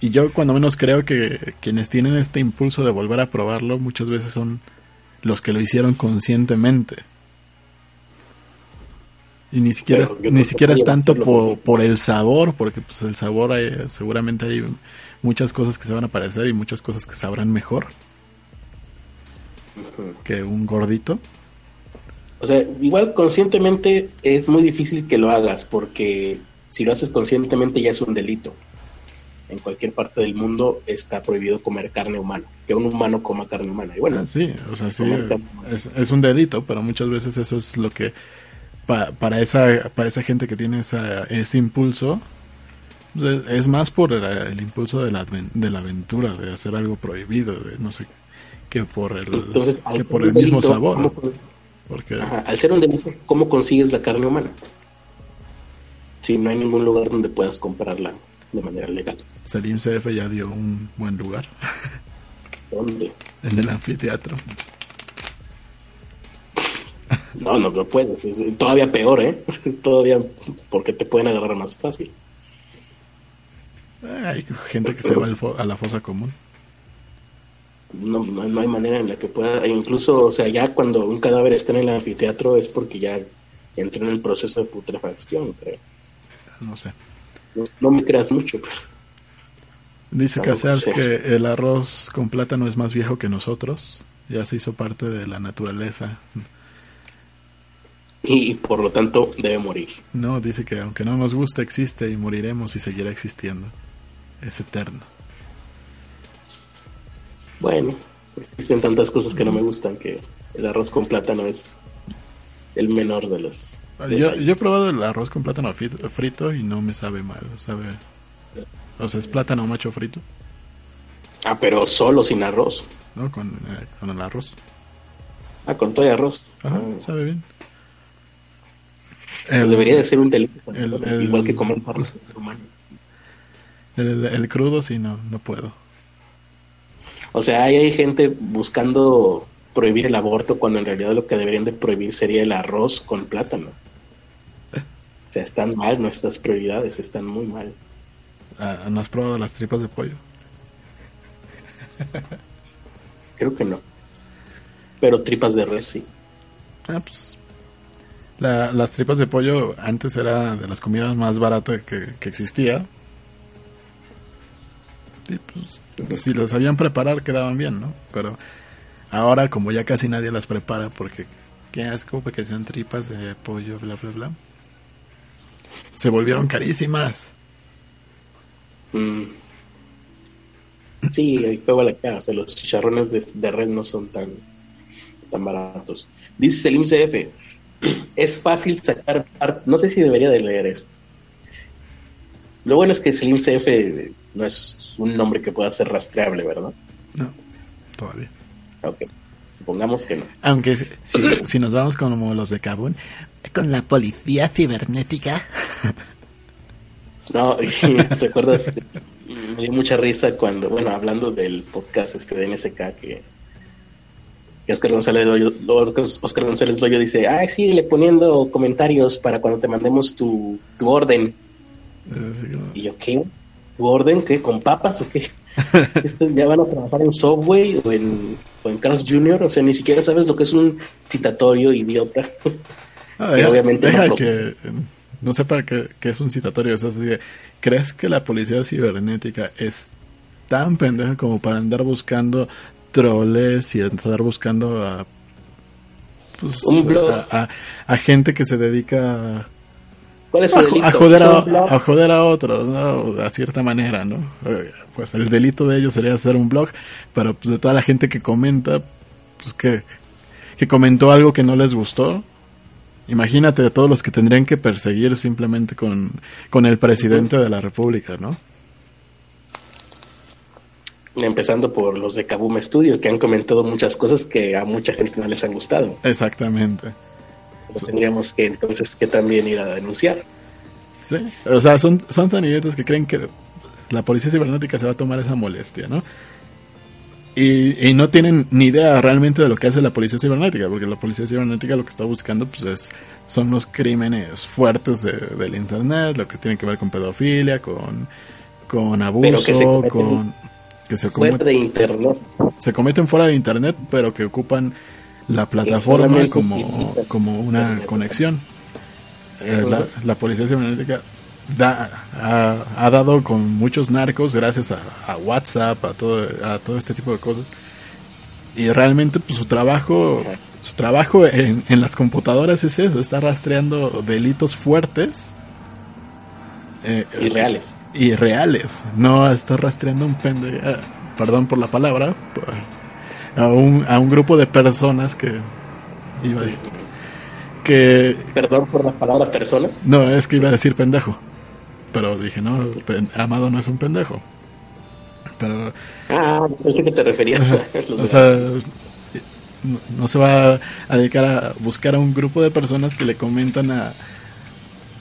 Y yo cuando menos creo que quienes tienen este impulso de volver a probarlo muchas veces son los que lo hicieron conscientemente. Y ni siquiera, es, ni siquiera es tanto por, por, el sabor, porque pues el sabor hay, seguramente hay muchas cosas que se van a parecer y muchas cosas que sabrán mejor que un gordito. O sea, igual conscientemente es muy difícil que lo hagas porque si lo haces conscientemente ya es un delito. En cualquier parte del mundo está prohibido comer carne humana, que un humano coma carne humana. Y bueno, ah, sí, o sea, sí, es, es, un delito, pero muchas veces eso es lo que para esa para esa gente que tiene esa, ese impulso pues, es más por el, impulso de la, de la aventura, de hacer algo prohibido, de no sé, que por el, que por el mismo sabor. Porque... al ser un delito, ¿cómo consigues la carne humana? Si no hay ningún lugar donde puedas comprarla de manera legal. Salim CF ya dio un buen lugar. ¿Dónde? En el anfiteatro. No, no, no puedes. Es, todavía peor, ¿eh? Es todavía porque te pueden agarrar más fácil. Hay gente que se va a la fosa común. No, no hay manera en la que pueda, e incluso, o sea, ya cuando un cadáver está en el anfiteatro es porque ya entró en el proceso de putrefacción, creo. No sé. No, me creas mucho. Pero... Dice Casears que el arroz con plátano es más viejo que nosotros. Ya se hizo parte de la naturaleza. Y por lo tanto debe morir. No, dice que aunque no nos guste, existe y moriremos y seguirá existiendo. Es eterno. Bueno, existen tantas cosas que no me gustan que el arroz con plátano es el menor de los. Yo, yo he probado el arroz con plátano frito y no me sabe mal, sabe. O sea, es plátano macho frito. Ah, pero solo sin arroz. No, con, eh, con el arroz. Ah, con todo el arroz. Ajá, ah. sabe bien. Pues debería de ser un delito, igual que comer humano. El, el, crudo sí, no, no puedo. O sea, hay, hay gente buscando prohibir el aborto cuando en realidad lo que deberían de prohibir sería el arroz con plátano. O sea, están mal nuestras prioridades, están muy mal. Ah, ¿No has probado las tripas de pollo? Creo que no. Pero tripas de res sí. Ah, pues. las tripas de pollo antes era de las comidas más baratas que, que existía. Y pues, si las sabían preparar quedaban bien, ¿no? Pero Ahora, como ya casi nadie las prepara porque qué asco, porque sean tripas de pollo, bla, bla, bla. Se volvieron carísimas. Mm. Sí, hay fuego a la sea, los chicharrones de, de red no son tan, tan baratos. Dice Selim CF, es fácil sacar... No sé si debería de leer esto. Lo bueno es que Selim CF no es un nombre que pueda ser rastreable, ¿verdad? No, todavía. Ok. Supongamos que no. Aunque si, si- nos vamos como los de Kabul, con la policía cibernética. No, y recuerdas, me dio mucha risa cuando, bueno, hablando del podcast este de NSK que, que Oscar González Loyo, Oscar González Loyo dice, ay, síguele poniendo comentarios para cuando te mandemos tu, tu orden. Y yo, ¿qué? ¿Tu orden? ¿Qué? ¿Con papas o qué? ¿Estos ya van a trabajar en Subway o en, o en Carlos Jr.? O sea, ni siquiera sabes lo que es un citatorio idiota. Que deja, obviamente deja no que no sepa que, que es un citatorio. Sea, así de, ¿crees que la policía cibernética es tan pendeja como para andar buscando troles y andar buscando a, pues, a, a- a gente que se dedica a, ¿Cuál es a, delito? a joder ¿Son a, a joder a otros, ¿no? A cierta manera, ¿no? Eh, Pues el delito de ellos sería hacer un blog, pero pues de toda la gente que comenta, pues que, que comentó algo que no les gustó. Imagínate de todos los que tendrían que perseguir simplemente con, con el presidente de la república, ¿no? Empezando por los de Kaboom Studio, que han comentado muchas cosas que a mucha gente no les han gustado. Exactamente. Pues tendríamos que entonces que también ir a denunciar. Sí. O sea, son, son tan idiotas que creen que la policía cibernética se va a tomar esa molestia, ¿no? Y, y no tienen ni idea realmente de lo que hace la policía cibernética, porque la policía cibernética lo que está buscando pues es, son los crímenes fuertes de- del Internet, lo que tiene que ver con pedofilia, con, con que abuso, con... Que se, Fuera cometen- de internet. se cometen fuera de Internet, pero que ocupan la plataforma como, como una conexión. Eh, la policía cibernética da, ha, ha dado con muchos narcos gracias a, a WhatsApp, a todo, a todo este tipo de cosas. Y realmente pues, su trabajo, su trabajo en, en las computadoras es eso, está rastreando delitos fuertes. eh, Y reales. y reales. No está rastreando un pende eh, perdón por la palabra, a un, a un grupo de personas que iba a, que Perdón por la palabra personas. no es que iba a decir pendejo, pero dije no, Amado no es un pendejo, pero Ah, pensé que te referías a o sea no, no se va a dedicar a buscar a un grupo de personas que le comentan a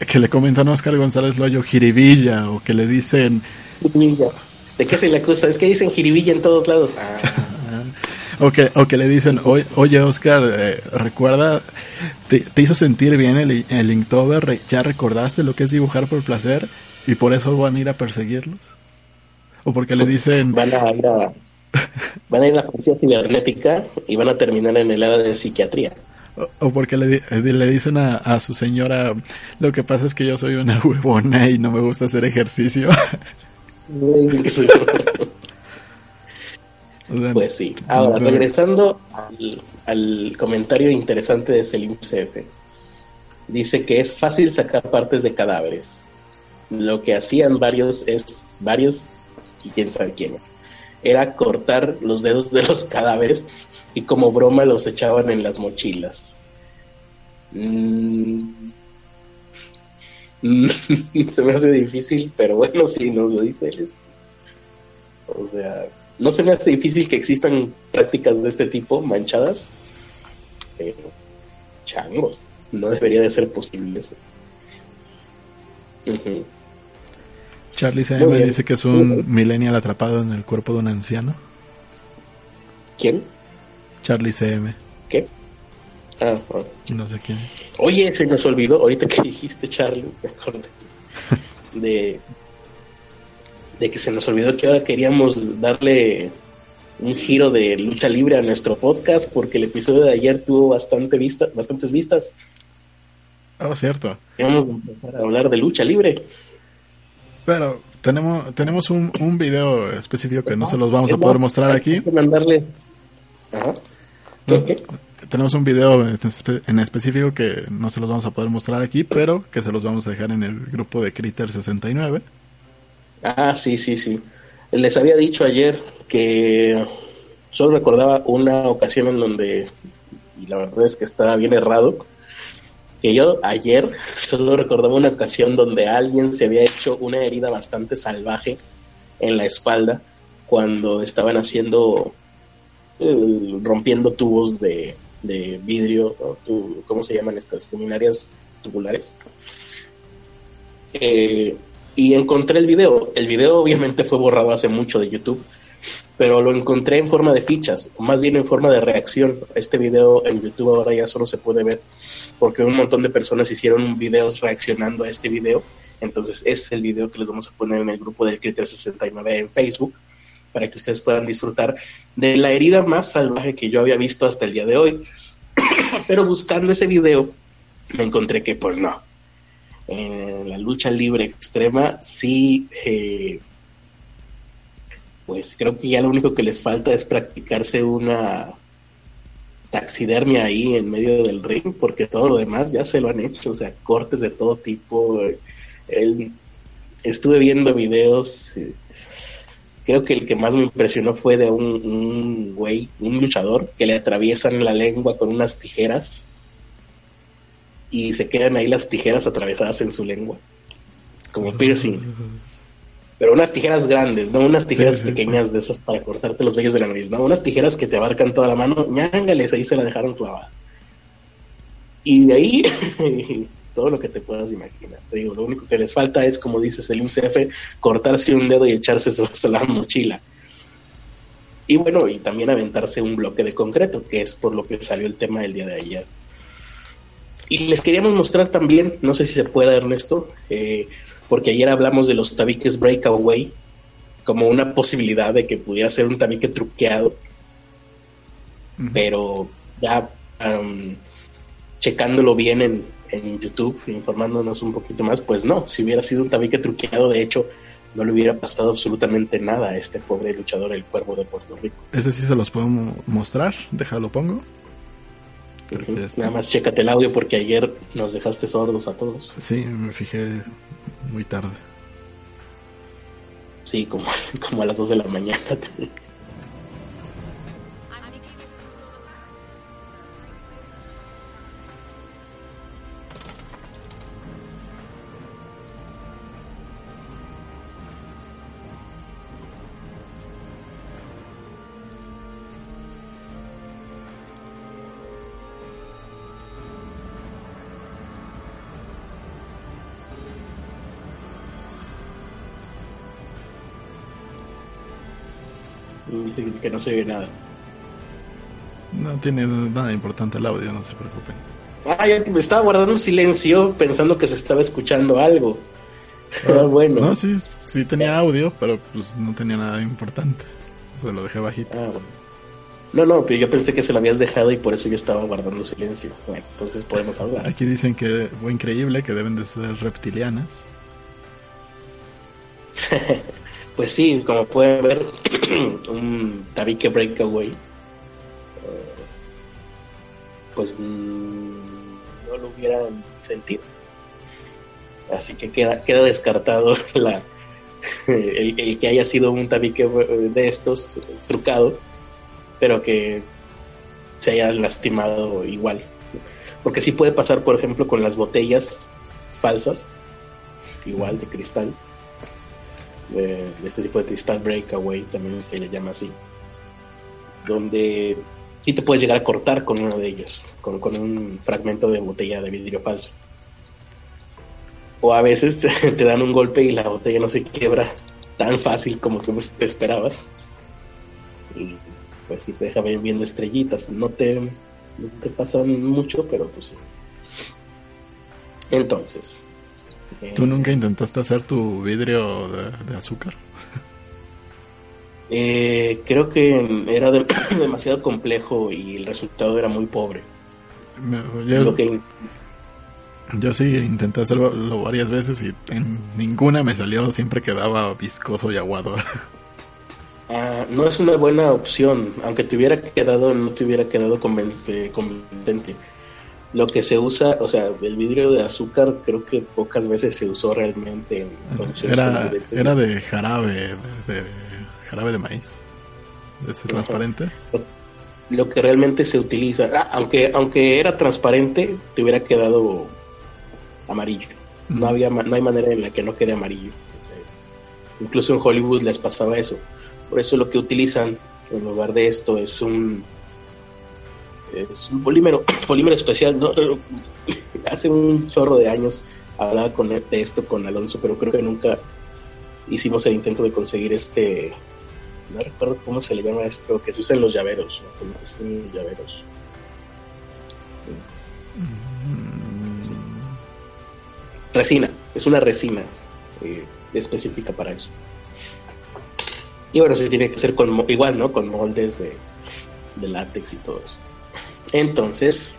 que le comentan a Oscar González Loyo jiribilla o que le dicen Jiribilla. ¿De qué se le acusa? Es que dicen jiribilla en todos lados. Ah, O que, o que le dicen, oye, Oscar, eh, recuerda, te, te hizo sentir bien el, el Inktober, ya recordaste lo que es dibujar por placer y por eso van a ir a perseguirlos. O porque le dicen, van a ir a van a ir a la policía cibernética y van a terminar en el área de psiquiatría. o, o porque le, eh, le dicen a, a su señora, lo que pasa es que yo soy una huevona y no me gusta hacer ejercicio. Pues sí. Ahora, regresando al, al comentario interesante de Selim CF. Dice que es fácil sacar partes de cadáveres. Lo que hacían varios es varios y quién sabe quiénes. Era cortar los dedos de los cadáveres y como broma los echaban en las mochilas. Mm. Se me hace difícil, pero bueno, si nos lo dice él. O sea, no se me hace difícil que existan prácticas de este tipo manchadas, pero changos, no debería de ser posible eso. Ujú. Charlie Muy CM dice que es un millennial atrapado en el cuerpo de un anciano. ¿Quién? Charlie CM, ¿Qué? Ah, ah. no sé quién. Oye, se nos olvidó, ahorita que dijiste Charlie, me acordé de, de que se nos olvidó que ahora queríamos darle un giro de lucha libre a nuestro podcast porque el episodio de ayer tuvo bastante vista, bastantes vistas. Oh, cierto. Vamos a empezar a hablar de lucha libre. Pero tenemos, tenemos un, un video específico que no se los vamos a poder mostrar aquí. Mandarle. Tenemos un video en específico que no se los vamos a poder mostrar aquí, pero que se los vamos a dejar en el grupo de Critter 69. Ah, sí, sí, sí. Les había dicho ayer que solo recordaba una ocasión en donde, y la verdad es que estaba bien errado, que yo ayer solo recordaba una ocasión donde alguien se había hecho una herida bastante salvaje en la espalda cuando estaban haciendo, eh, rompiendo tubos de, de vidrio, ¿cómo se llaman estas luminarias tubulares? Eh, y encontré el video. El video obviamente fue borrado hace mucho de YouTube, pero lo encontré en forma de fichas, más bien en forma de reacción. Este video en YouTube ahora ya solo se puede ver porque un montón de personas hicieron videos reaccionando a este video. Entonces es el video que les vamos a poner en el grupo del Critter 69 en Facebook para que ustedes puedan disfrutar de la herida más salvaje que yo había visto hasta el día de hoy. Pero buscando ese video me encontré que pues no. En la lucha libre extrema sí, eh, pues creo que ya lo único que les falta es practicarse una taxidermia ahí en medio del ring, porque todo lo demás ya se lo han hecho, o sea, cortes de todo tipo. estuve viendo videos, eh, creo que el que más me impresionó fue de un güey, un luchador, que le atraviesan la lengua con unas tijeras y se quedan ahí las tijeras atravesadas en su lengua, como piercing pero unas tijeras grandes, no unas tijeras pequeñas de esas para cortarte los vellos de la nariz, no, unas tijeras que te abarcan toda la mano, ñángales, ahí se la dejaron clavada. Y de ahí, todo lo que te puedas imaginar. Te digo, lo único que les falta es, como dices el UCF, cortarse un dedo y echarse a la mochila. Y bueno, y también aventarse un bloque de concreto, que es por lo que salió el tema del día de ayer. Y les queríamos mostrar también, no sé si se puede, Ernesto, eh, porque ayer hablamos de los tabiques breakaway como una posibilidad de que pudiera ser un tabique truqueado, pero ya checándolo bien en, en YouTube, informándonos un poquito más, pues no, si hubiera sido un tabique truqueado, de hecho, no le hubiera pasado absolutamente nada a este pobre luchador, el cuervo de Puerto Rico. Ese sí se los puedo mostrar, déjalo pongo. Nada más chécate el audio porque ayer nos dejaste sordos a todos. Sí, me fijé muy tarde. Sí, como, como a las 2 de la mañana. dice que no se ve nada. No tiene nada importante el audio, no se preocupen. Ah, me estaba guardando un silencio pensando que se estaba escuchando algo. Ah, bueno. No, sí, sí tenía audio, pero pues no tenía nada importante. Se lo dejé bajito. Ah, no, no, pero yo pensé que se lo habías dejado y por eso yo estaba guardando silencio. Bueno, entonces podemos hablar. Aquí dicen que fue increíble, que deben de ser reptilianas. Pues sí, como pueden ver, un tabique breakaway, eh, pues mm, no lo hubieran sentido. Así que queda, queda descartado la, el, que haya sido un tabique de estos trucado, pero que se haya lastimado igual. Porque sí puede pasar, por ejemplo, con las botellas falsas, igual de cristal de, este tipo de cristal breakaway, también se le llama así, donde sí te puedes llegar a cortar con uno de ellos, con, un fragmento de botella de vidrio falso. O a veces te dan un golpe y la botella no se quiebra tan fácil como tú te esperabas. Y pues sí te deja viendo estrellitas. No te, no te pasan mucho, pero pues sí. Entonces, ¿Tú nunca intentaste hacer tu vidrio de, azúcar? Eh, creo que era demasiado complejo y el resultado era muy pobre. yo, sí intenté hacerlo varias veces y en ninguna me salió, siempre quedaba viscoso y aguado. Ah, no es una buena opción, aunque te hubiera quedado, no te hubiera quedado eh, convincente. Lo que se usa, o sea, el vidrio de azúcar creo que pocas veces se usó realmente en producciones Era, de jarabe, de, de jarabe de maíz. De ese transparente. Lo que realmente se utiliza, ah, aunque aunque era transparente, te hubiera quedado amarillo. No Mm. había, ma- no hay manera en la que no quede amarillo. Este, incluso en Hollywood les pasaba eso. Por eso lo que utilizan en lugar de esto es un es un polímero, polímero especial. ¿no? Hace un chorro de años hablaba con de esto con Alonso, pero creo que nunca hicimos el intento de conseguir este. No recuerdo cómo se le llama esto, que se usa en los llaveros. ¿no? Se usa en los llaveros. Sí. Resina, es una resina eh, específica para eso. Y bueno, se tiene que hacer con igual, ¿no? Con moldes de, de látex y todo eso. Entonces,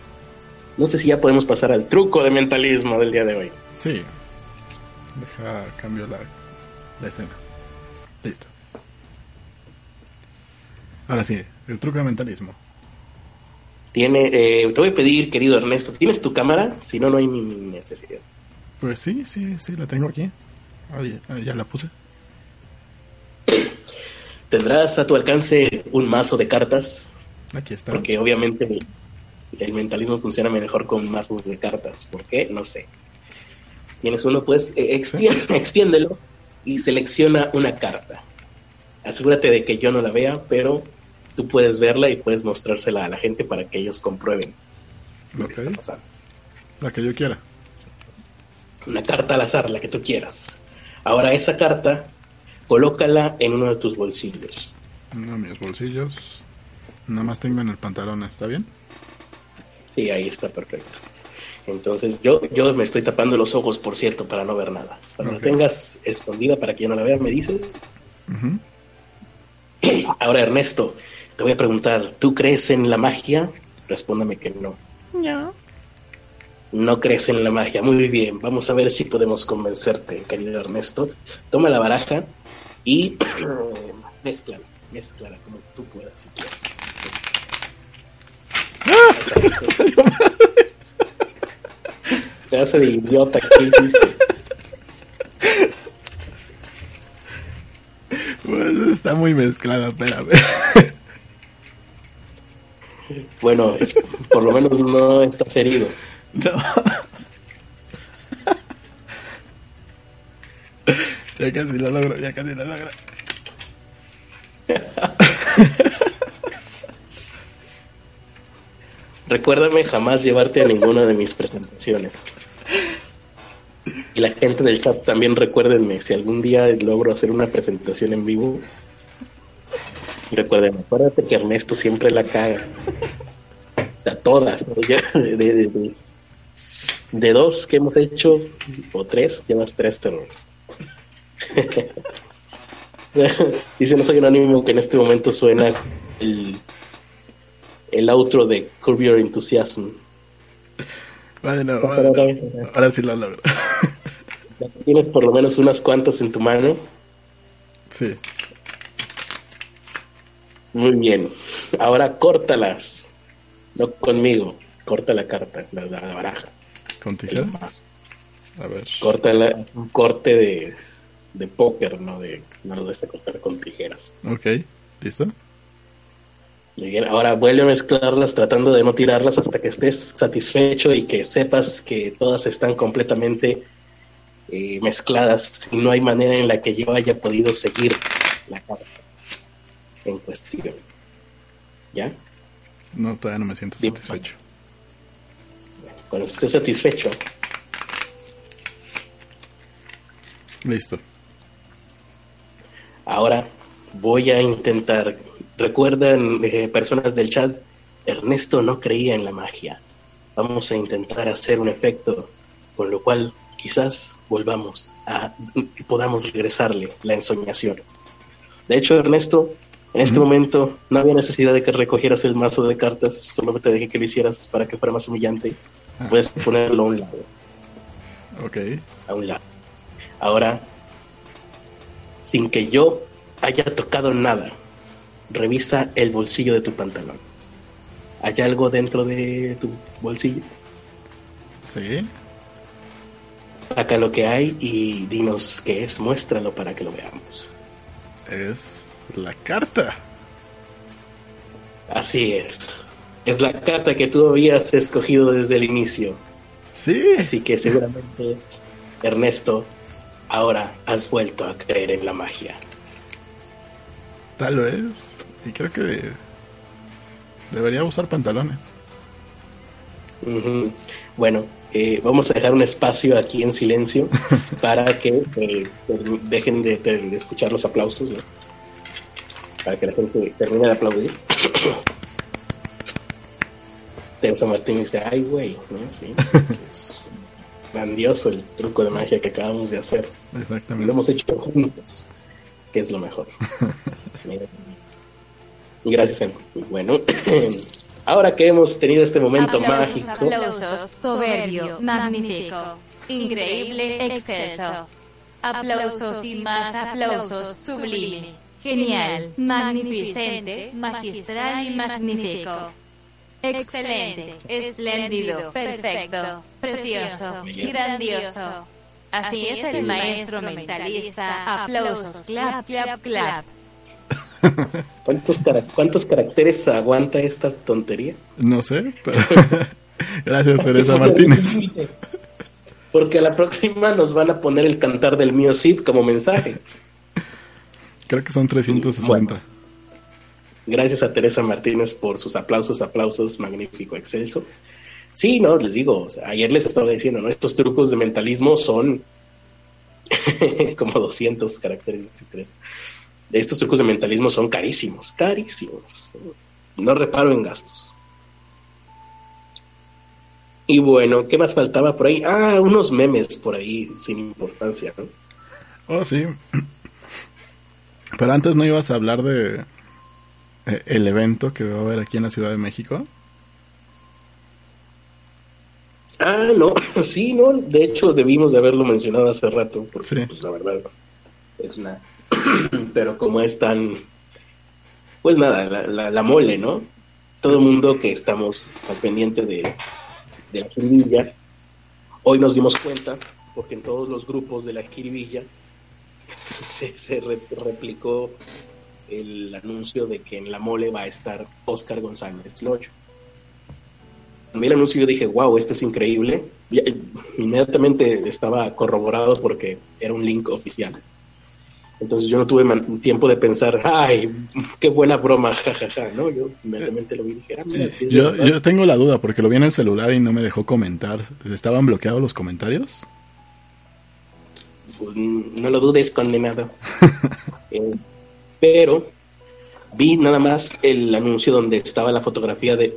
no sé si ya podemos pasar al truco de mentalismo del día de hoy. Sí. Deja cambio la, la escena. Listo. Ahora sí, el truco de mentalismo. Tiene, eh, te voy a pedir, querido Ernesto, ¿tienes tu cámara? Si no, no hay necesidad. Pues sí, sí, sí, la tengo aquí. Ahí, ahí ya la puse. Tendrás a tu alcance un mazo de cartas, Aquí está. porque obviamente el, mentalismo funciona mejor con mazos de cartas. ¿Por qué? No sé. Tienes uno, pues eh, extiende- extiéndelo y selecciona una carta. Asegúrate de que yo no la vea, pero tú puedes verla y puedes mostrársela a la gente para que ellos comprueben lo que está pasando. La que yo quiera. Una carta al azar, la que tú quieras. Ahora esta carta, colócala en uno de tus bolsillos. Uno de mis bolsillos. Nada más tengo en el pantalón, ¿está bien? Sí, ahí está perfecto. Entonces yo, yo me estoy tapando los ojos, por cierto, para no ver nada. Cuando Ok. la tengas escondida para que yo no la vea, me dices. Ahora, Ernesto, te voy a preguntar, ¿tú crees en la magia? Respóndame que no. No. No crees en la magia. Muy bien, vamos a ver si podemos convencerte, querido Ernesto. Toma la baraja y mezclala, mezclala como tú puedas si quieres. Pedazo de idiota, ¿qué hiciste? Pues está muy mezclada, espérame. Bueno, es- por lo menos no estás herido. No. ya casi lo logro, ya casi lo logro. Recuérdame jamás llevarte a ninguna de mis presentaciones. Y la gente del chat también recuérdenme, si algún día logro hacer una presentación en vivo, recuerden, acuérdate que Ernesto siempre la caga. A todas, ¿no? De, de- dos que hemos hecho, o tres, llevas tres terrores. Dice, no soy anónimo que en este momento suena el, el outro de Curb Your Enthusiasm. Bueno, bueno, ahora sí lo logro. Tienes por lo menos unas cuantas en tu mano. sí. Muy bien. Ahora córtalas. No conmigo. Corta la carta, la, la baraja. ¿Con mazo. A ver. Córtala, un corte de, de póker, no de no lo vas a cortar con tijeras. Ok, ¿listo? Muy bien, ahora vuelve a mezclarlas tratando de no tirarlas hasta que estés satisfecho y que sepas que todas están completamente eh, mezcladas y no hay manera en la que yo haya podido seguir la carta en cuestión. ¿Ya? No, todavía no me siento Sí. satisfecho. Cuando estés satisfecho, Listo. ahora voy a intentar. Recuerdan, eh, personas del chat, Ernesto no creía en la magia. Vamos a intentar hacer un efecto, con lo cual quizás volvamos a podamos regresarle la ensoñación. De hecho, Ernesto, en este momento no había necesidad de que recogieras el mazo de cartas, solo te dejé que lo hicieras para que fuera más humillante. Ah. Puedes ponerlo a un lado. Ok. a un lado. Ahora, sin que yo haya tocado nada, revisa el bolsillo de tu pantalón. ¿Hay algo dentro de tu bolsillo? Sí. Saca lo que hay y dinos qué es, muéstralo para que lo veamos. Es la carta. Así es. Es la carta que tú habías escogido desde el inicio. Sí. Así que seguramente, Ernesto, ahora has vuelto a creer en la magia. Tal vez. Y creo que debería usar pantalones. Bueno, eh, vamos a dejar un espacio aquí en silencio para que eh, dejen de, de escuchar los aplausos, ¿no? para que la gente termine de aplaudir. Teresa Martín dice, ay, güey, ¿no? Sí, sí, es grandioso el truco de magia que acabamos de hacer. Lo Exactamente. hemos hecho juntos, que es lo mejor. Mira. Gracias, Em. Bueno, ahora que hemos tenido este momento Aplausos, mágico, aplausos, soberbio, magnífico, increíble, excelso. Aplausos y más aplausos, sublime, genial, magnificente, magistral y magnífico. Excelente, espléndido, perfecto, precioso, grandioso. Así es el maestro mentalista. Aplausos, clap, clap, clap. ¿Cuántos, cara- ¿cuántos caracteres aguanta esta tontería? No sé, pero... Gracias, Teresa Martínez. Porque a la próxima nos van a poner el cantar del mío Cid como mensaje. Creo que son 360. Bueno. Gracias a Teresa Martínez por sus aplausos, aplausos, magnífico, excelso. Sí, no, les digo, o sea, ayer les estaba diciendo, ¿no? Estos trucos de mentalismo son como 200 caracteres, 23. Estos trucos de mentalismo son carísimos, carísimos. No reparo en gastos. Y bueno, ¿qué más faltaba por ahí? Ah, unos memes por ahí sin importancia, ¿no? Oh, sí. Pero antes no ibas a hablar de eh, el evento que va a haber aquí en la Ciudad de México. Ah, no, sí, no, de hecho debimos de haberlo mencionado hace rato, porque Sí. pues, la verdad es una... Pero como es tan... Pues nada, la, mole, ¿no? Todo el mundo que estamos al pendiente de, la jiribilla, hoy nos dimos cuenta, porque en todos los grupos de la jiribilla se, se re- replicó el anuncio de que en la mole va a estar Oscar González Loyo vi el anuncio yo dije, wow, esto es increíble. Inmediatamente estaba corroborado porque era un link oficial. Entonces yo no tuve tiempo de pensar, ay, qué buena broma, jajaja, ¿no? Yo inmediatamente lo vi y dije, ah, mira, sí es Yo, tengo la duda porque lo vi en el celular y no me dejó comentar. ¿Estaban bloqueados los comentarios? Pues, no lo dudes, condenado. Eh, pero vi nada más el anuncio donde estaba la fotografía de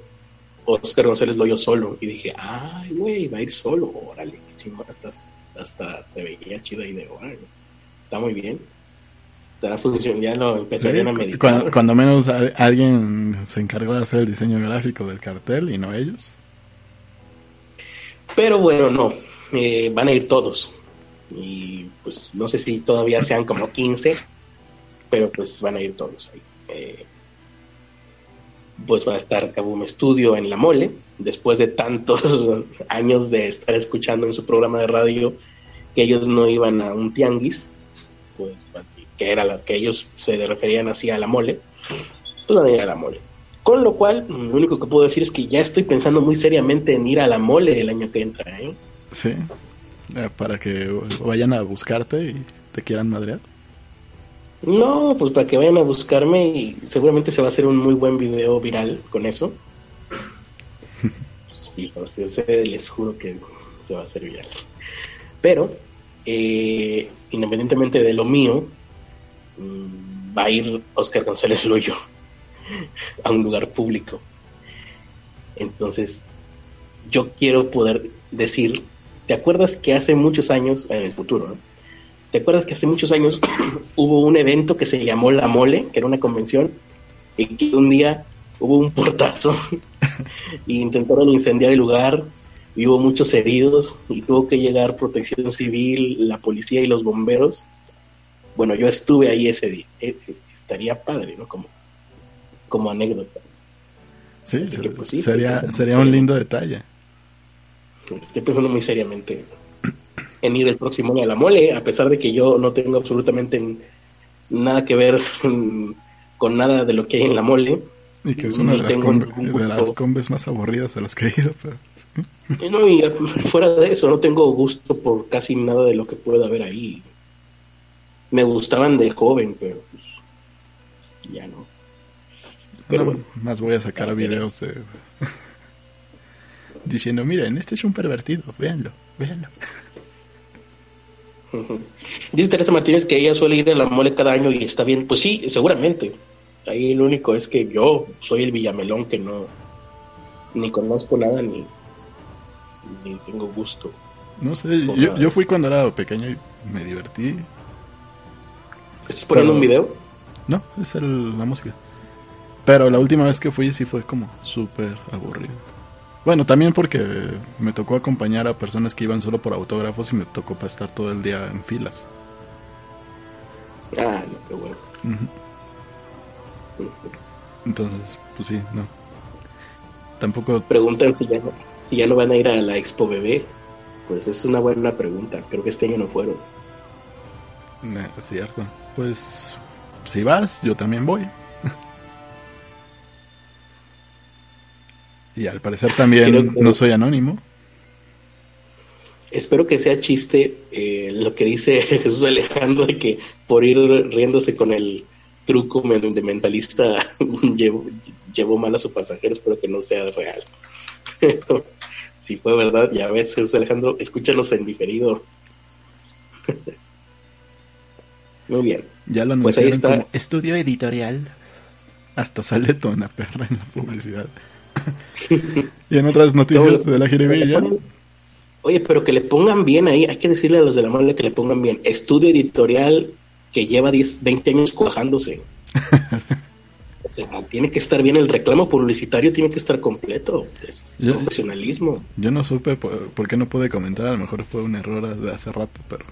Oscar González Loyo solo y dije, ay, güey, va a ir solo, órale, hasta, hasta se veía chido ahí de, órale, está muy bien. Ya lo empezarían a meditar. cuando, cuando menos alguien se encargó de hacer el diseño gráfico del cartel y no ellos. Pero bueno, no, eh, van a ir todos. Y pues no sé si todavía sean como 15, pero pues van a ir todos ahí. Eh, pues va a estar Kaboom Studio en La Mole, después de tantos años de estar escuchando en su programa de radio que ellos no iban a un tianguis, pues que era la que ellos se referían así a La Mole, pues van a ir a La Mole. Con lo cual, lo único que puedo decir es que ya estoy pensando muy seriamente en ir a La Mole el año que entra, ¿eh? Sí. Eh, Para que vayan a buscarte y te quieran madrear. No, pues para que vayan a buscarme y seguramente se va a hacer un muy buen video viral con eso. Sí, les juro que se va a hacer viral. Pero, eh, independientemente de lo mío, va a ir Oscar González Loyo a un lugar público. Entonces, yo quiero poder decir, ¿te acuerdas que hace muchos años, en el futuro. ¿Te acuerdas que hace muchos años hubo un evento que se llamó La Mole, que era una convención, y que un día hubo un portazo y intentaron incendiar el lugar y hubo muchos heridos y tuvo que llegar protección civil, la policía y los bomberos? Bueno, yo estuve ahí ese día. Eh, eh, estaría padre, ¿no? Como como anécdota. Sí, que, pues, sí, sería, pensando sería en un lindo detalle. Estoy pensando muy seriamente en ir el próximo año a la mole, a pesar de que yo no tengo absolutamente nada que ver con nada de lo que hay en la mole. Y que es una de las, de las combes más aburridas a las que he ido. Pero, sí. Y no, y fuera de eso, no tengo gusto por casi nada de lo que pueda haber ahí. Me gustaban de joven, pero pues, ya no. Pero bueno. más voy a sacar videos de... diciendo, miren, este es un pervertido, véanlo, véanlo. Dice Teresa Martínez que ella suele ir a la mole cada año y está bien. Pues sí, seguramente. Ahí lo único es que yo soy el villamelón que no ni conozco nada ni, ni tengo gusto. No sé, yo, yo fui cuando era pequeño y me divertí. ¿Estás poniendo un video? No, es el- la música. Pero la última vez que fui sí fue como súper aburrido. Bueno, también porque me tocó acompañar a personas que iban solo por autógrafos y me tocó para estar todo el día en filas. Ah, no, qué bueno. Entonces, pues sí, no. Tampoco Preguntan si ya, no, si ya no van a ir a la Expo Bebé. Pues es una buena pregunta. Creo que este año no fueron. es cierto. Pues si vas, yo también voy. y al parecer también que- no soy anónimo. Espero que sea chiste eh, lo que dice Jesús Alejandro de que por ir riéndose con el truco de mentalista llevó, llevó mal a su pasajero. Espero que no sea real. si fue verdad, ya ves, Jesús Alejandro, escúchanos en diferido. Muy bien. Ya lo Pues ahí anunciaron está. como estudio editorial. Hasta sale Tona Perra en la publicidad. y en otras noticias de la jiribilla. Oye, pero que le pongan bien ahí, hay que decirle a los de la mole que le pongan bien. Estudio editorial que lleva 10, 20 años cuajándose. o sea, tiene que estar bien el reclamo publicitario, tiene que estar completo. Es profesionalismo. Yo no supe por, por qué no pude comentar. A lo mejor fue un error de hace rato, pero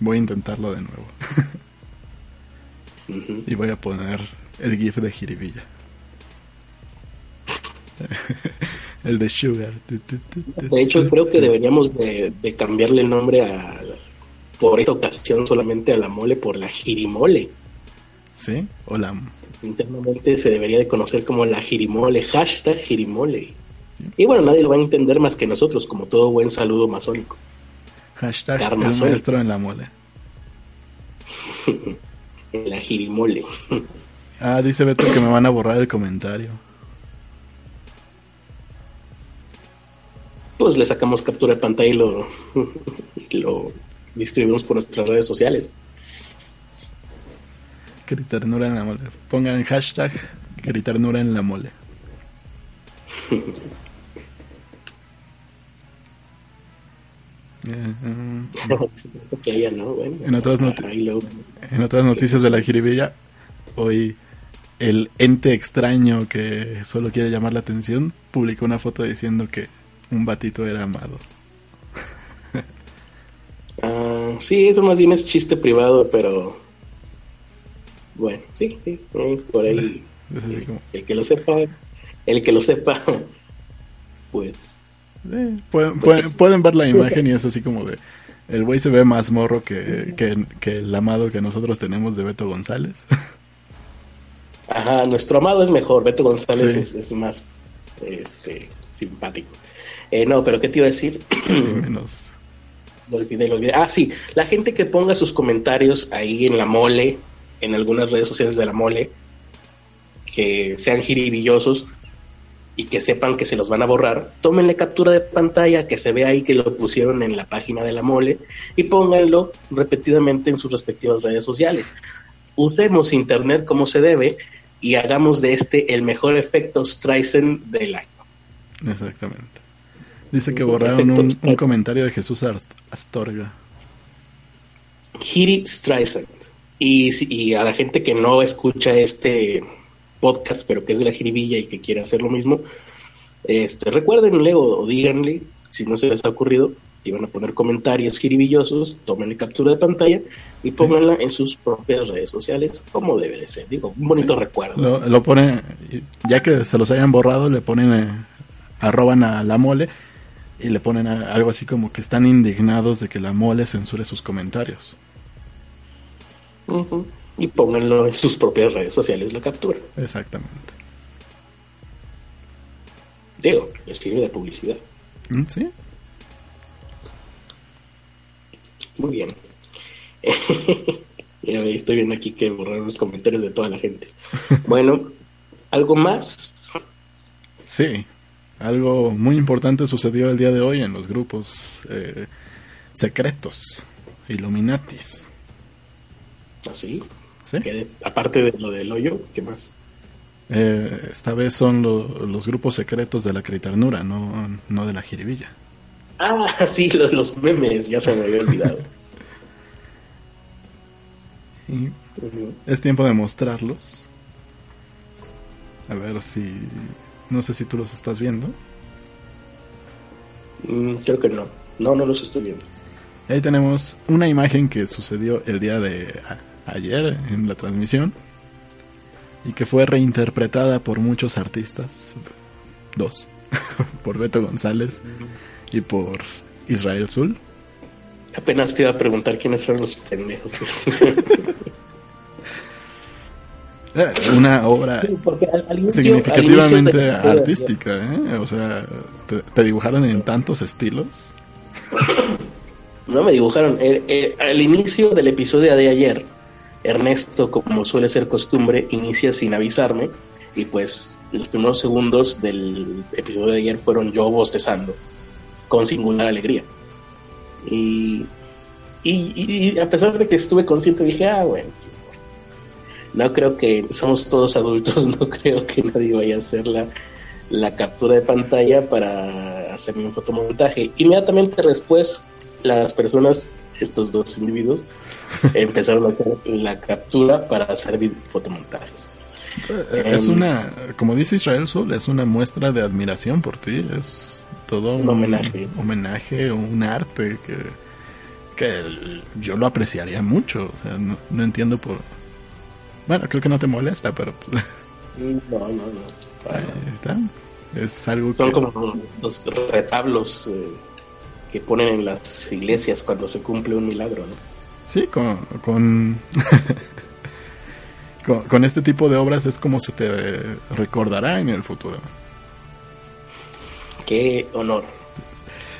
voy a intentarlo de nuevo. Y voy a poner el GIF de jiribilla. el de Sugar. De hecho, creo que deberíamos de, de cambiarle el nombre a, por esta ocasión solamente a la mole por la girimole. ¿Sí? O la... Internamente se debería de conocer como la girimole, hashtag girimole. Y bueno, nadie lo va a entender más que nosotros, como todo buen saludo masónico. Hashtag el maestro en la mole. La girimole. Ah, dice Beto que me van a borrar el comentario. Pues le sacamos captura de pantalla y lo, lo distribuimos por nuestras redes sociales. Criternura en la mole. Pongan hashtag Criternura en la mole. En otras noticias de la jiribilla, hoy el ente extraño que solo quiere llamar la atención publicó una foto diciendo que un batito era amado. Ah, sí, eso más bien es chiste privado, pero bueno, sí, sí, por ahí el que lo sepa, el que lo sepa, pues eh, pueden, pueden- pueden ver la imagen y es así como de... El güey se ve más morro que, que, que el amado que nosotros tenemos de Beto González. Ajá, nuestro amado es mejor, Beto González Sí. es, es más este, simpático. Eh, no, pero ¿qué te iba a decir? Menos... Lo olvidé, lo olvidé. Ah, sí, la gente que ponga sus comentarios ahí en la mole, en algunas redes sociales de la mole, que sean jiribillosos y que sepan que se los van a borrar, tómenle captura de pantalla, que se vea ahí que lo pusieron en la página de la mole y pónganlo repetidamente en sus respectivas redes sociales. Usemos internet como se debe y hagamos de este el mejor efecto Streisand del año. Exactamente. Dice que borraron un, comentario de Jesús Ast- Astorga. Hiri Streisand. Y a la gente que no escucha este podcast, pero que es de la jiribilla y que quiere hacer lo mismo, este, recuérdenle o, o díganle, si no se les ha ocurrido, si van a poner comentarios jiribillosos, tomen captura de pantalla y pónganla en sus propias redes sociales, como debe de ser. Digo, un bonito Sí. recuerdo. Lo, lo ponen, ya que se los hayan borrado, le ponen, eh, arroban a la mole y le ponen a- algo así como que están indignados de que la mole censure sus comentarios. Ujú. Y pónganlo en sus propias redes sociales la captura. Exactamente. Digo, les sirve de publicidad. Mm, ¿Sí? Muy bien. Estoy viendo aquí que borraron los comentarios de toda la gente. Bueno, ¿algo más? Sí. Algo muy importante sucedió el día de hoy en los grupos eh, secretos, Illuminatis. Así. ¿Sí? Que, aparte de lo del hoyo, ¿qué más? Eh, esta vez son lo- los grupos secretos de la criternura, no, no de la jiribilla. Ah, sí, los, los memes, ya se me había olvidado. Y es tiempo de mostrarlos. A ver si... No sé si tú los estás viendo. Mm, creo que no. No, no los estoy viendo. Ahí tenemos una imagen que sucedió el día de ayer en la transmisión y que fue reinterpretada por muchos artistas, dos, por Beto González y por Israel Zul. Apenas te iba a preguntar quiénes fueron los pendejos. Eh, Una obra inicio- significativamente artística, ¿eh? o sea, te, te dibujaron en tantos estilos. No me dibujaron. Eh, al inicio del episodio de ayer, Ernesto, como suele ser costumbre, inicia sin avisarme. Y pues los primeros segundos del episodio de ayer fueron yo bostezando, con singular alegría. Y, y, y a pesar de que estuve consciente, dije, ah, bueno, no creo que somos todos adultos, no creo que nadie vaya a hacer la, la captura de pantalla para hacerme un fotomontaje. Inmediatamente después, las personas, estos dos individuos, empezaron a hacer la captura para hacer fotomontajes. Eh, Es Em, una, como dice Israel Zul, es una muestra de admiración por ti, es todo Un homenaje. homenaje, un arte que, que yo lo apreciaría mucho, o sea, no, no entiendo por... Bueno, creo que no te molesta, pero No, no, no. ahí está. Es algo que... Son como los retablos eh, que ponen en las iglesias cuando se cumple un milagro, ¿no? Sí, con... Con, con, con este tipo de obras es como se te recordará en el futuro. Qué honor.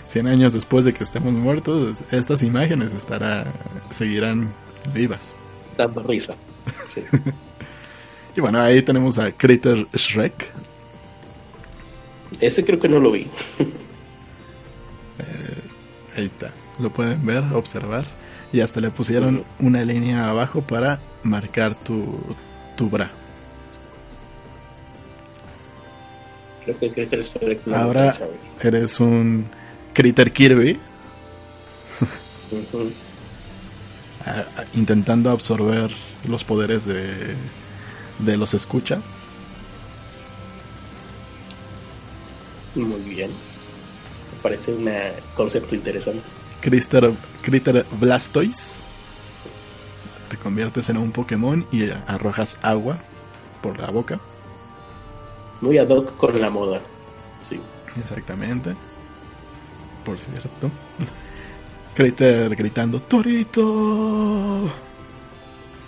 100 años después de que estemos muertos, estas imágenes estará, seguirán vivas. Dando risa. Sí. Y bueno, ahí tenemos a Critter Shrek. Ese creo que no lo vi. Ahí está. Lo pueden ver, observar. Y hasta le pusieron una línea abajo para marcar tu, tu bra. Creo que les fue no Ahora eres un Critter Kirby intentando absorber los poderes de, de los escuchas. Muy bien. Me parece un concepto interesante. Critter, Critter Blastoise. Te conviertes en un Pokémon y arrojas agua por la boca. Muy ad hoc con la moda. Sí. Exactamente. Por cierto. Critter gritando ¡Torito!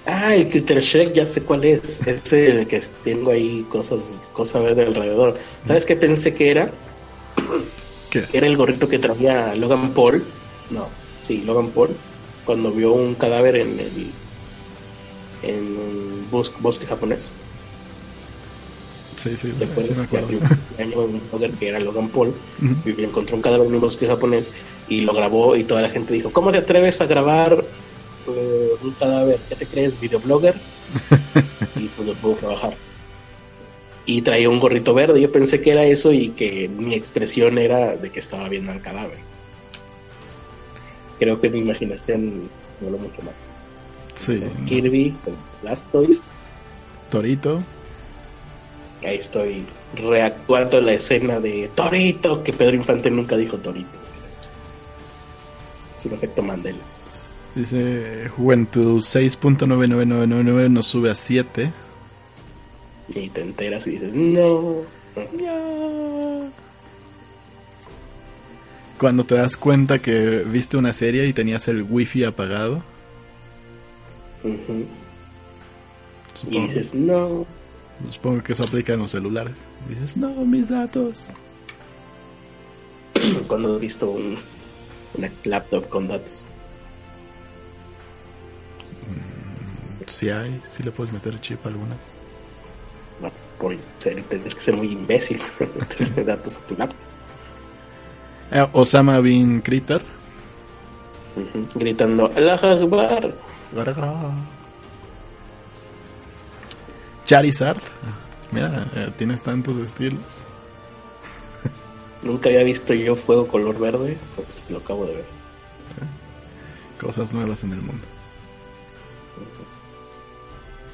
Ah, el Critter Shrek, ya sé cuál es. Es el que tengo ahí cosas, cosa verde alrededor. ¿Sabes qué pensé que era? ¿Qué? Que era el gorrito que traía Logan Paul. No, sí, Logan Paul. Cuando vio un cadáver en el en un bos- bosque japonés. Sí, sí, ¿Te sí, me acuerdo. año un blogger que era Logan Paul y encontró un cadáver en un bosque japonés y lo grabó y toda la gente dijo, ¿cómo te atreves a grabar eh, un cadáver? ¿Qué te crees, videoblogger? y pues lo pudo trabajar. Y traía un gorrito verde, yo pensé que era eso y que mi expresión era de que estaba viendo al cadáver. Creo que mi imaginación voló mucho más. Sí, no. Kirby, con Blastoise, Torito. ahí estoy reactuando la escena de Torito, que Pedro Infante nunca dijo Torito. Es un efecto Mandela. Dice, Juventud 6.99999 nos sube a 7. Y te enteras y dices, no. Cuando te das cuenta que viste una serie y tenías el wifi apagado. Y Supongo, dices, no. supongo que eso aplica en los celulares. Y dices, no, mis datos. Cuando has visto un, una laptop con datos. Si hay, si le puedes meter chip a algunas. Por ser, tienes que ser muy imbécil para meterle datos a tu laptop. Eh, Osama Bin Kritter. Ujú. Gritando, Allah Akbar. Charizard. Mira, eh, tienes tantos estilos. Nunca había visto yo fuego color verde, pues lo acabo de ver. Cosas nuevas en el mundo.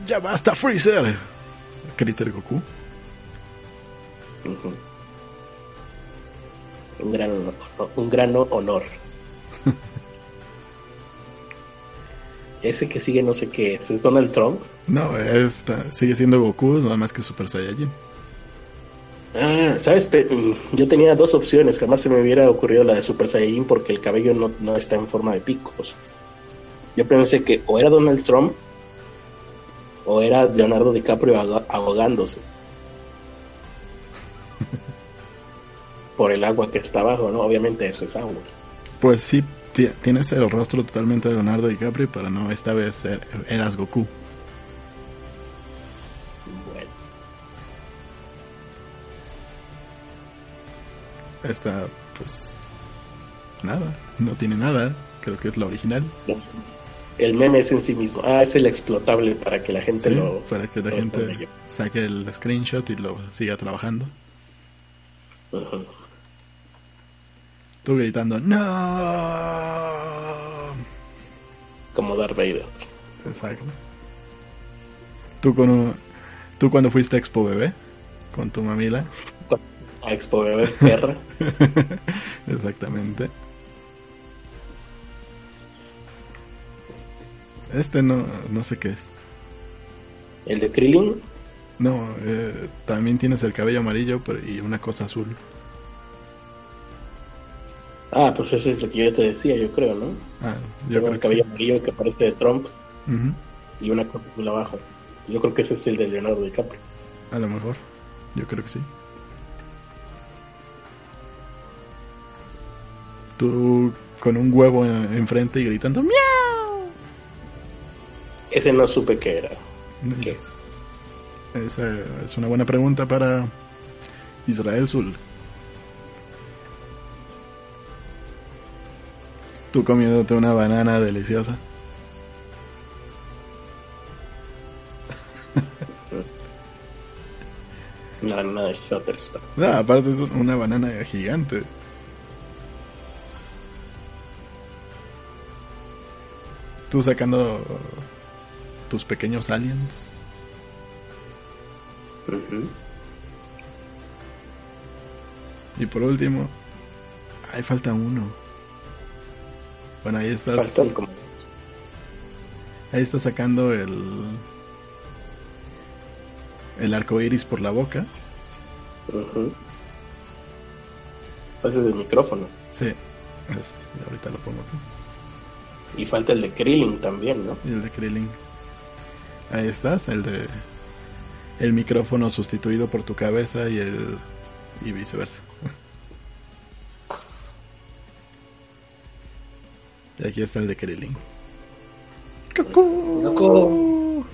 Ya basta, Freezer. Critter Goku. Un gran honor. Un gran honor. Ese que sigue no sé qué es. ¿Es Donald Trump? No, esta, sigue siendo Goku, nada más que Super Saiyajin. Ah, ¿sabes? Mm, Yo tenía dos opciones. Jamás se me hubiera ocurrido la de Super Saiyajin porque el cabello no, no está en forma de picos. Yo pensé que o era Donald Trump o era Leonardo DiCaprio ahogándose. Por el agua que está abajo, ¿no? Obviamente eso es agua. Pues sí, ti- tienes el rostro totalmente de Leonardo DiCaprio, pero no, esta vez er- eras Goku. Bueno, Esta, pues. Nada, no tiene nada. Creo que es la original. el meme es en sí mismo. Ah, es el explotable para que la gente Sí, lo... para que la gente saque el screenshot y lo siga trabajando. Ujú. Tú gritando, ¡No! Como Darth Vader. Exacto. Tú, con un- tú cuando fuiste a Expo Bebé, con tu mamila. A Expo Bebé Perra. Exactamente. Este no, no sé qué es. El de Krillin. No, eh, también tienes el cabello amarillo pero- y una cosa azul. Ah, pues eso es lo que yo te decía, yo creo, ¿no? Ah, Yo el creo cabello sí. amarillo que parece de Trump Ujú, y una cosa azul abajo. Yo creo que ese es el de Leonardo DiCaprio. A lo mejor. Yo creo que sí. Tú con un huevo en- enfrente y gritando ¡Miau! Ese no supe qué era. ¿Qué es? Esa es una buena pregunta para Israel Zul. Tú comiéndote una banana deliciosa. Una banana de Shutterstock. Ah, aparte es una banana gigante. Tú sacando tus pequeños aliens. Y por último, ahí falta uno. Bueno, ahí estás. Como... Ahí está sacando el. El arco iris por la boca. Ujú. Ese es el micrófono. Sí. es- ahorita lo pongo aquí. Y falta el de Krillin también, ¿no? Y el de Krillin. Ahí estás, el de. El micrófono sustituido por tu cabeza y el. Y viceversa. Y aquí está el de Krillin. Loco.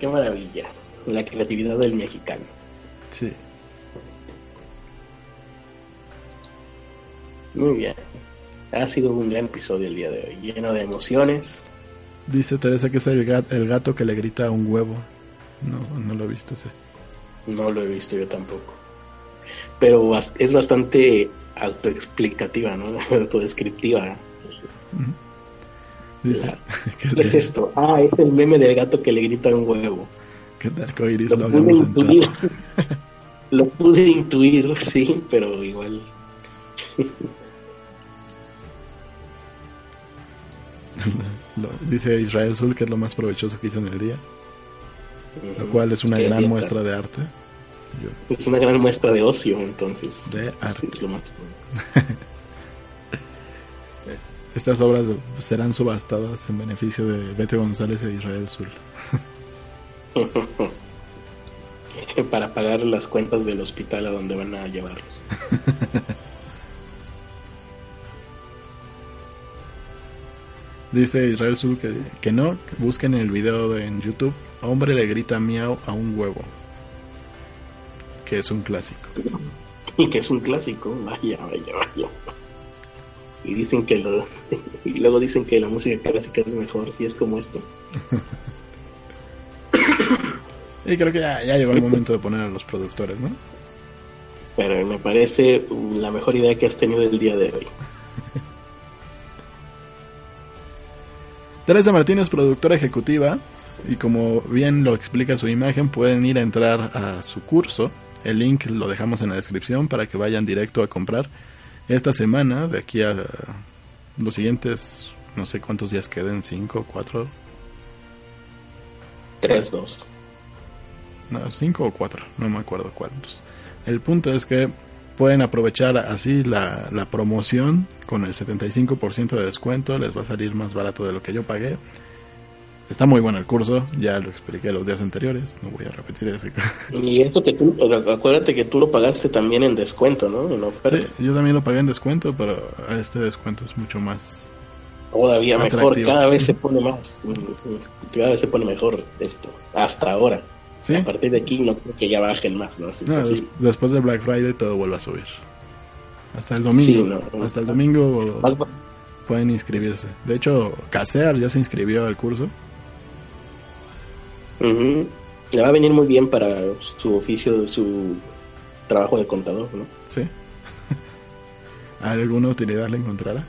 Qué maravilla. La creatividad del mexicano. Sí. Muy bien. Ha sido un gran episodio el día de hoy, lleno de emociones. Dice Teresa que es el gato, el gato que le grita a un huevo. No, no lo he visto ese. No lo he visto yo tampoco. Pero es bastante autoexplicativa, ¿no? Autodescriptiva. ¿Qué es esto? Ah, es el meme del gato que le grita un huevo. que de arcoiris Lo pude intuir. lo pude intuir, sí, pero igual. Dice Israel Sul que es lo más provechoso que hizo en el día, lo cual es una Qué gran dieta. muestra de arte. Yo- Es una gran muestra de ocio, entonces. de arte. es lo más. Estas obras serán subastadas en beneficio de Bete González e Israel Sul. Para pagar las cuentas del hospital a donde van a llevarlos. Dice Israel Sul que, que no, que busquen el video de- en YouTube. Hombre le grita miau a un huevo. Que es un clásico. que es un clásico, vaya, vaya, vaya. Y dicen que lo, y luego dicen que la música clásica es mejor, si es como esto. Y creo que ya, ya llegó el momento de poner a los productores, ¿no? Pero me parece la mejor idea que has tenido el día de hoy. Teresa Martínez, productora ejecutiva, y como bien lo explica su imagen, pueden ir a entrar a su curso. El link lo dejamos en la descripción para que vayan directo a comprar esta semana, de aquí a los siguientes, no sé cuántos días queden, cinco, cuatro, 3-2. no, cinco o cuatro, no me acuerdo cuántos. El punto es que pueden aprovechar así la, la promoción con el 75% de descuento, les va a salir más barato de lo que yo pagué. Está muy bueno el curso, ya lo expliqué los días anteriores, no voy a repetir ese. Y eso que tú, acuérdate que tú lo pagaste también en descuento, ¿no? En oferta. Sí, yo también lo pagué en descuento, pero este descuento es mucho más. Todavía mejor, cada vez se pone más. Cada vez se pone mejor esto. Hasta ahora. Sí, A partir de aquí no creo que ya bajen más, ¿no? Así no, que des- sí. después de Black Friday todo vuelve a subir. Hasta el domingo. Sí, no. Hasta el domingo pueden inscribirse. De hecho, Casear ya se inscribió al curso. Ujú. Le va a venir muy bien para su oficio, su trabajo de contador, ¿no? Sí. ¿Alguna utilidad le encontrará?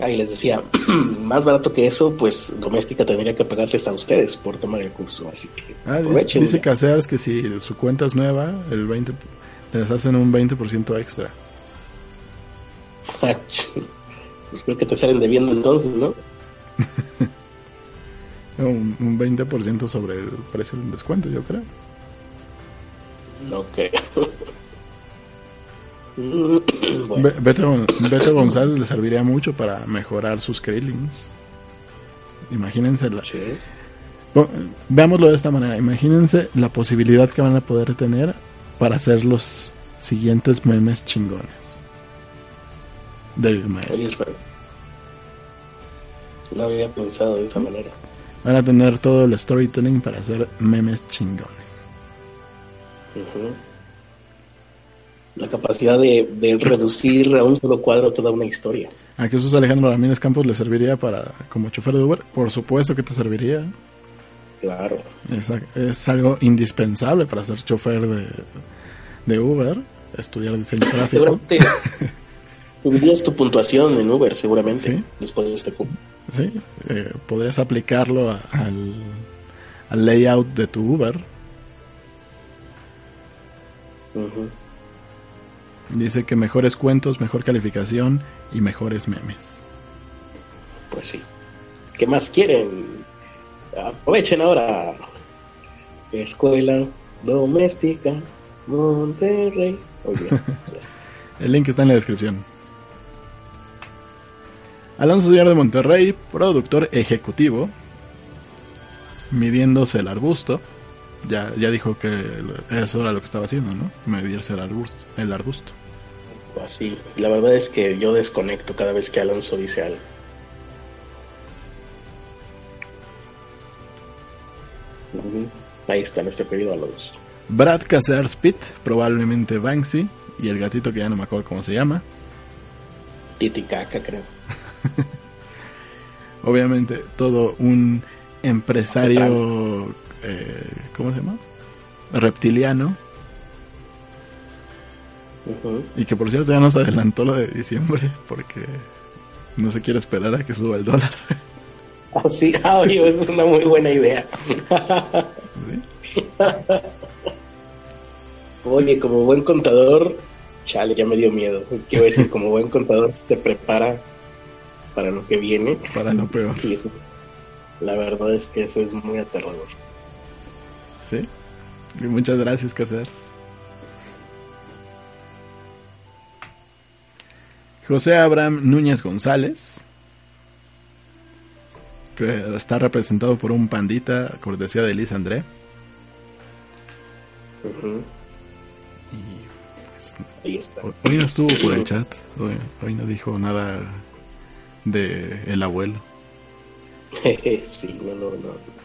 Ahí les decía, más barato que eso, pues Doméstica tendría que pagarles a ustedes por tomar el curso, así que Ah, dice, aprovechen. dice Casears que si su cuenta es nueva, el 20 les hacen un 20% extra. pues creo que te salen debiendo entonces, ¿no? Un, un 20% sobre el precio del descuento, yo creo. No creo. bueno, Be- Beto, Gon- Beto González le serviría mucho para mejorar sus Krillings. Imagínense la, sí. Veámoslo de esta manera. Imagínense la posibilidad que van a poder tener para hacer los siguientes memes chingones del maestro. No había pensado de esa manera. Van a tener todo el storytelling para hacer memes chingones. La capacidad de, de reducir a un solo cuadro toda una historia. ¿A Jesús Alejandro Ramírez Campos le serviría para como chofer de Uber? Por supuesto que te serviría. Claro. Es, algo indispensable para ser chofer de, de Uber, estudiar diseño gráfico. Seguramente subirías tu puntuación en Uber, seguramente, Sí. después de este curso. Sí, eh, podrías aplicarlo a- al, al layout de tu Uber. Dice que mejores cuentos, mejor calificación y mejores memes. Pues sí. ¿Qué más quieren? Aprovechen ahora. Escuela Doméstica Monterrey. El link está en la descripción. Alonso Díaz de Monterrey, productor ejecutivo, midiéndose el arbusto. Ya, ya dijo que eso era lo que estaba haciendo, ¿no? Medirse el arbusto. El arbusto. Así. La verdad es que yo desconecto cada vez que Alonso dice algo. Ahí está nuestro querido Alonso. Brad Casares Pitt, probablemente Banksy, y el gatito que ya no me acuerdo cómo se llama. Titicaca, creo. Obviamente todo un empresario, eh, ¿cómo se llama? Reptiliano, y que por cierto ya nos adelantó lo de diciembre porque no se quiere esperar a que suba el dólar. Ah, sí. Ah, oye, esa es una muy buena idea. ¿Sí? Oye, como buen contador, chale, ya me dio miedo. Quiero decir, como buen contador se prepara para lo que viene. Para lo peor. Y eso, la verdad es que eso es muy aterrador. Sí. Y muchas gracias, Casers. José Abraham Núñez González, que está representado por un pandita, cortesía de Liz André. Y pues, Ahí está. hoy- hoy no estuvo por el chat, hoy, hoy no dijo nada de el abuelo. sí, no, no, no.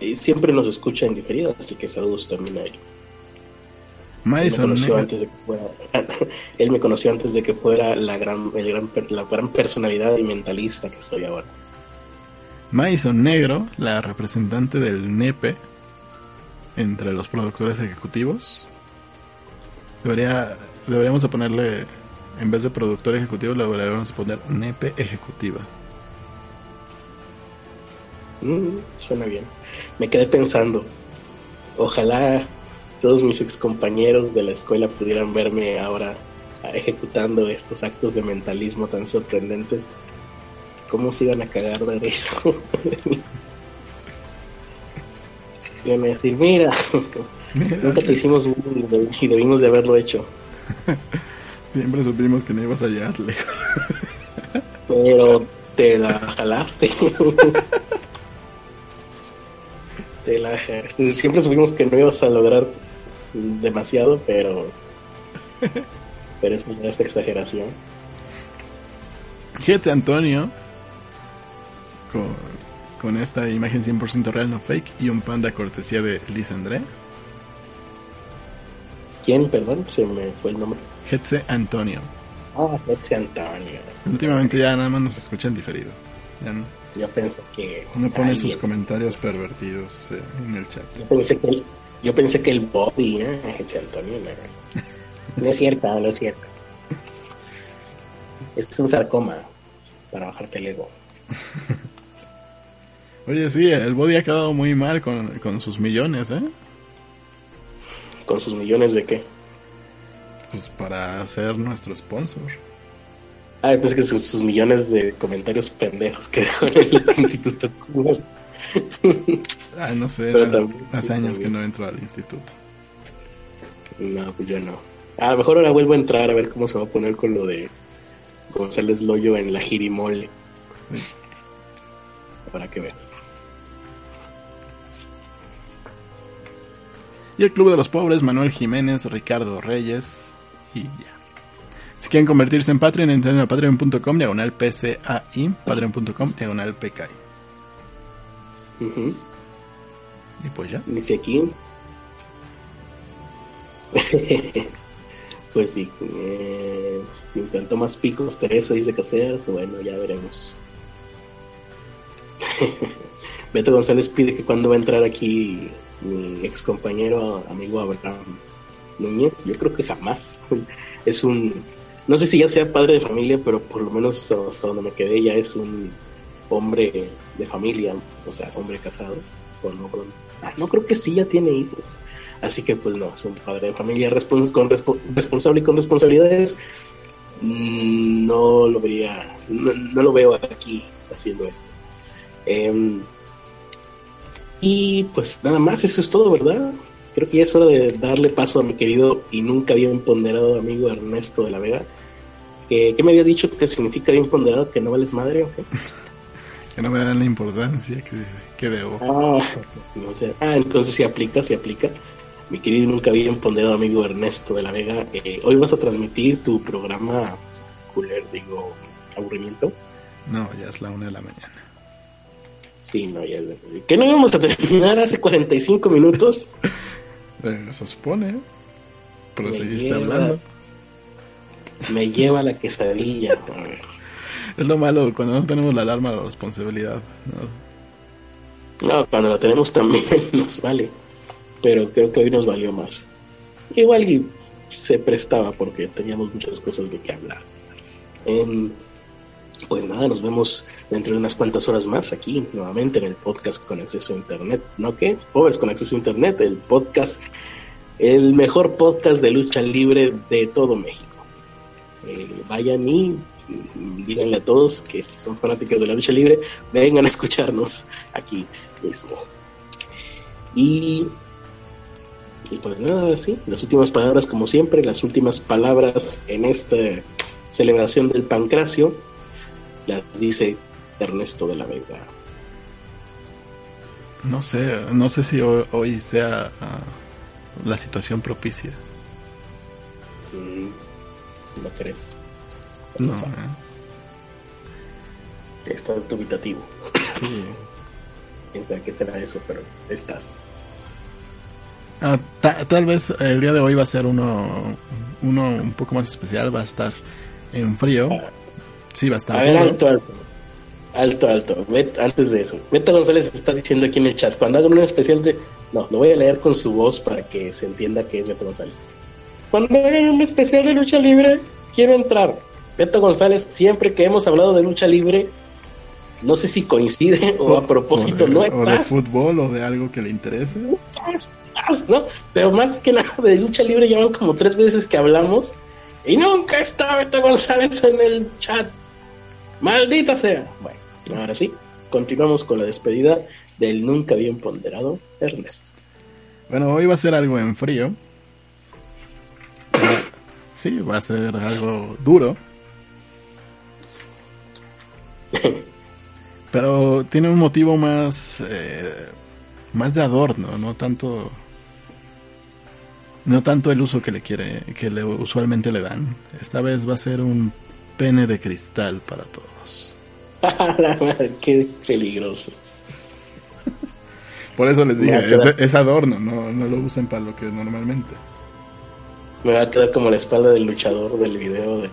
Y siempre nos escucha en diferido, así que saludos también a él. Él me Madison conoció antes de que fuera, él me conoció antes de que fuera la gran, el gran, la gran personalidad y mentalista que soy ahora. Madison Negro, la representante del NEPE entre los productores ejecutivos. Debería, deberíamos de ponerle, en vez de productor ejecutivo, le deberíamos poner NEPE ejecutiva. Mm, suena bien. Me quedé pensando, ojalá todos mis ex compañeros de la escuela pudieran verme ahora ejecutando estos actos de mentalismo tan sorprendentes. ¿Cómo se iban a cagar de risa? Iban a decir, mira, nunca te hicimos y debimos de haberlo hecho. Siempre supimos que no ibas a llegar lejos. Pero te la jalaste. te la jalaste. Siempre supimos que no ibas a lograr demasiado, pero. Pero es exageración. Jete Antonio, con, con esta imagen 100% real, no fake, y un panda cortesía de Liz André. ¿Quién, perdón? Se me fue el nombre. Jetse Antonio. Ah, Betsy Antonio. Últimamente ya nada más nos escuchan diferido. Ya no, Yo pensé que. no pone sus comentarios pervertidos eh, en el chat. Yo pensé que el, yo pensé que el body, ¿no? Betsy Antonio, no. No es cierto, no es cierto. Es un sarcoma para bajarte el ego. Oye, sí, el body ha quedado muy mal con, con sus millones, ¿eh? ¿Con sus millones de qué? Pues para ser nuestro sponsor. Ah, pues que sus, sus millones de comentarios pendejos que en el instituto. Ah, no sé, Pero era- también- hace sí, años que no entro al instituto. No, pues yo no. A lo mejor ahora vuelvo a entrar a ver cómo se va a poner con lo de González Loyo en la Girimole. Habrá que ver. Y el Club de los Pobres, Manuel Jiménez, Ricardo Reyes y ya. Si quieren convertirse en Patreon, entren a patreon.com, diagonal PCAI, patreon.com, diagonal PKI. Y pues ya. Dice aquí. pues sí. Eh, me encantó más picos, Teresa dice Caseras. Bueno, ya veremos. Beto González pide que cuando va a entrar aquí mi ex compañero, amigo Abraham Núñez. Yo creo que jamás. Es un. No sé si ya sea padre de familia, pero por lo menos hasta donde me quedé ya es un hombre de familia, o sea, hombre casado. O no, ah, no creo que sí ya tiene hijos. Así que pues no, es un padre de familia respons- con respo- responsable y con responsabilidades. Mm, No lo vería, no, lo veo aquí haciendo esto. Em, y pues nada más, eso es todo, ¿verdad? Creo que ya es hora de darle paso a mi querido y nunca bien ponderado amigo Ernesto de la Vega. ¿Qué, qué me habías dicho que significa bien ponderado? ¿Que no vales madre o qué? Que no me dan la importancia que, que debo. Ah, no sé. Ah, entonces si aplica, si aplica. Mi querido y nunca bien ponderado amigo Ernesto de la Vega, eh, hoy vas a transmitir tu programa cooler, digo, aburrimiento. No, ya es la una de la mañana. Sí, no, ya es de- ¿Que no íbamos a terminar hace 45 minutos? Eh, se supone, ¿eh? Pero Me seguiste lleva. hablando. Me lleva la quesadilla. Es lo malo cuando no tenemos la alarma de la responsabilidad. ¿no? No, cuando la tenemos también nos vale. Pero creo que hoy nos valió más. Igual se prestaba porque teníamos muchas cosas de qué hablar. Em, pues nada, nos vemos dentro de unas cuantas horas más aquí nuevamente en el podcast con acceso a internet. ¿No qué? Pobres con acceso a internet, el podcast, el mejor podcast de lucha libre de todo México. Eh, vayan y díganle a todos que si son fanáticos de la lucha libre, vengan a escucharnos aquí mismo. Y, y pues nada, sí, las últimas palabras como siempre, las últimas palabras en esta celebración del pancracio las dice Ernesto de la Vega. No sé, no sé si hoy, sea uh, la situación propicia. Mm, ¿No crees? No. Eh. Estás dubitativo. Sí. Piensa que será eso, pero estás. Ah, ta tal vez el día de hoy va a ser uno, uno un poco más especial, va a estar en frío. Sí, va a ver, alto, alto. Alto, alto. Antes de eso. Beto González está diciendo aquí en el chat, cuando hagan un especial de... No, lo voy a leer con su voz para que se entienda que es Beto González. Cuando hagan un especial de lucha libre, quiero entrar. Beto González, siempre que hemos hablado de lucha libre, no sé si coincide o, a propósito o de, no estás. O de fútbol o de algo que le interese. Estás, ¿no? Pero más que nada de lucha libre llevan como tres veces que hablamos y nunca está Beto González en el chat. Maldita sea. Bueno, ahora sí, continuamos con la despedida del nunca bien ponderado Ernesto. Bueno, hoy va a ser algo en frío. Sí, va a ser algo duro. Pero tiene un motivo más eh, más de adorno, no tanto no tanto el uso que le quiere que le usualmente le dan. Esta vez va a ser un pene de cristal para todos. La madre, qué peligroso. Por eso les dije, es, es, adorno, no, no lo usen para lo que normalmente. Me va a quedar como la espalda del luchador del video de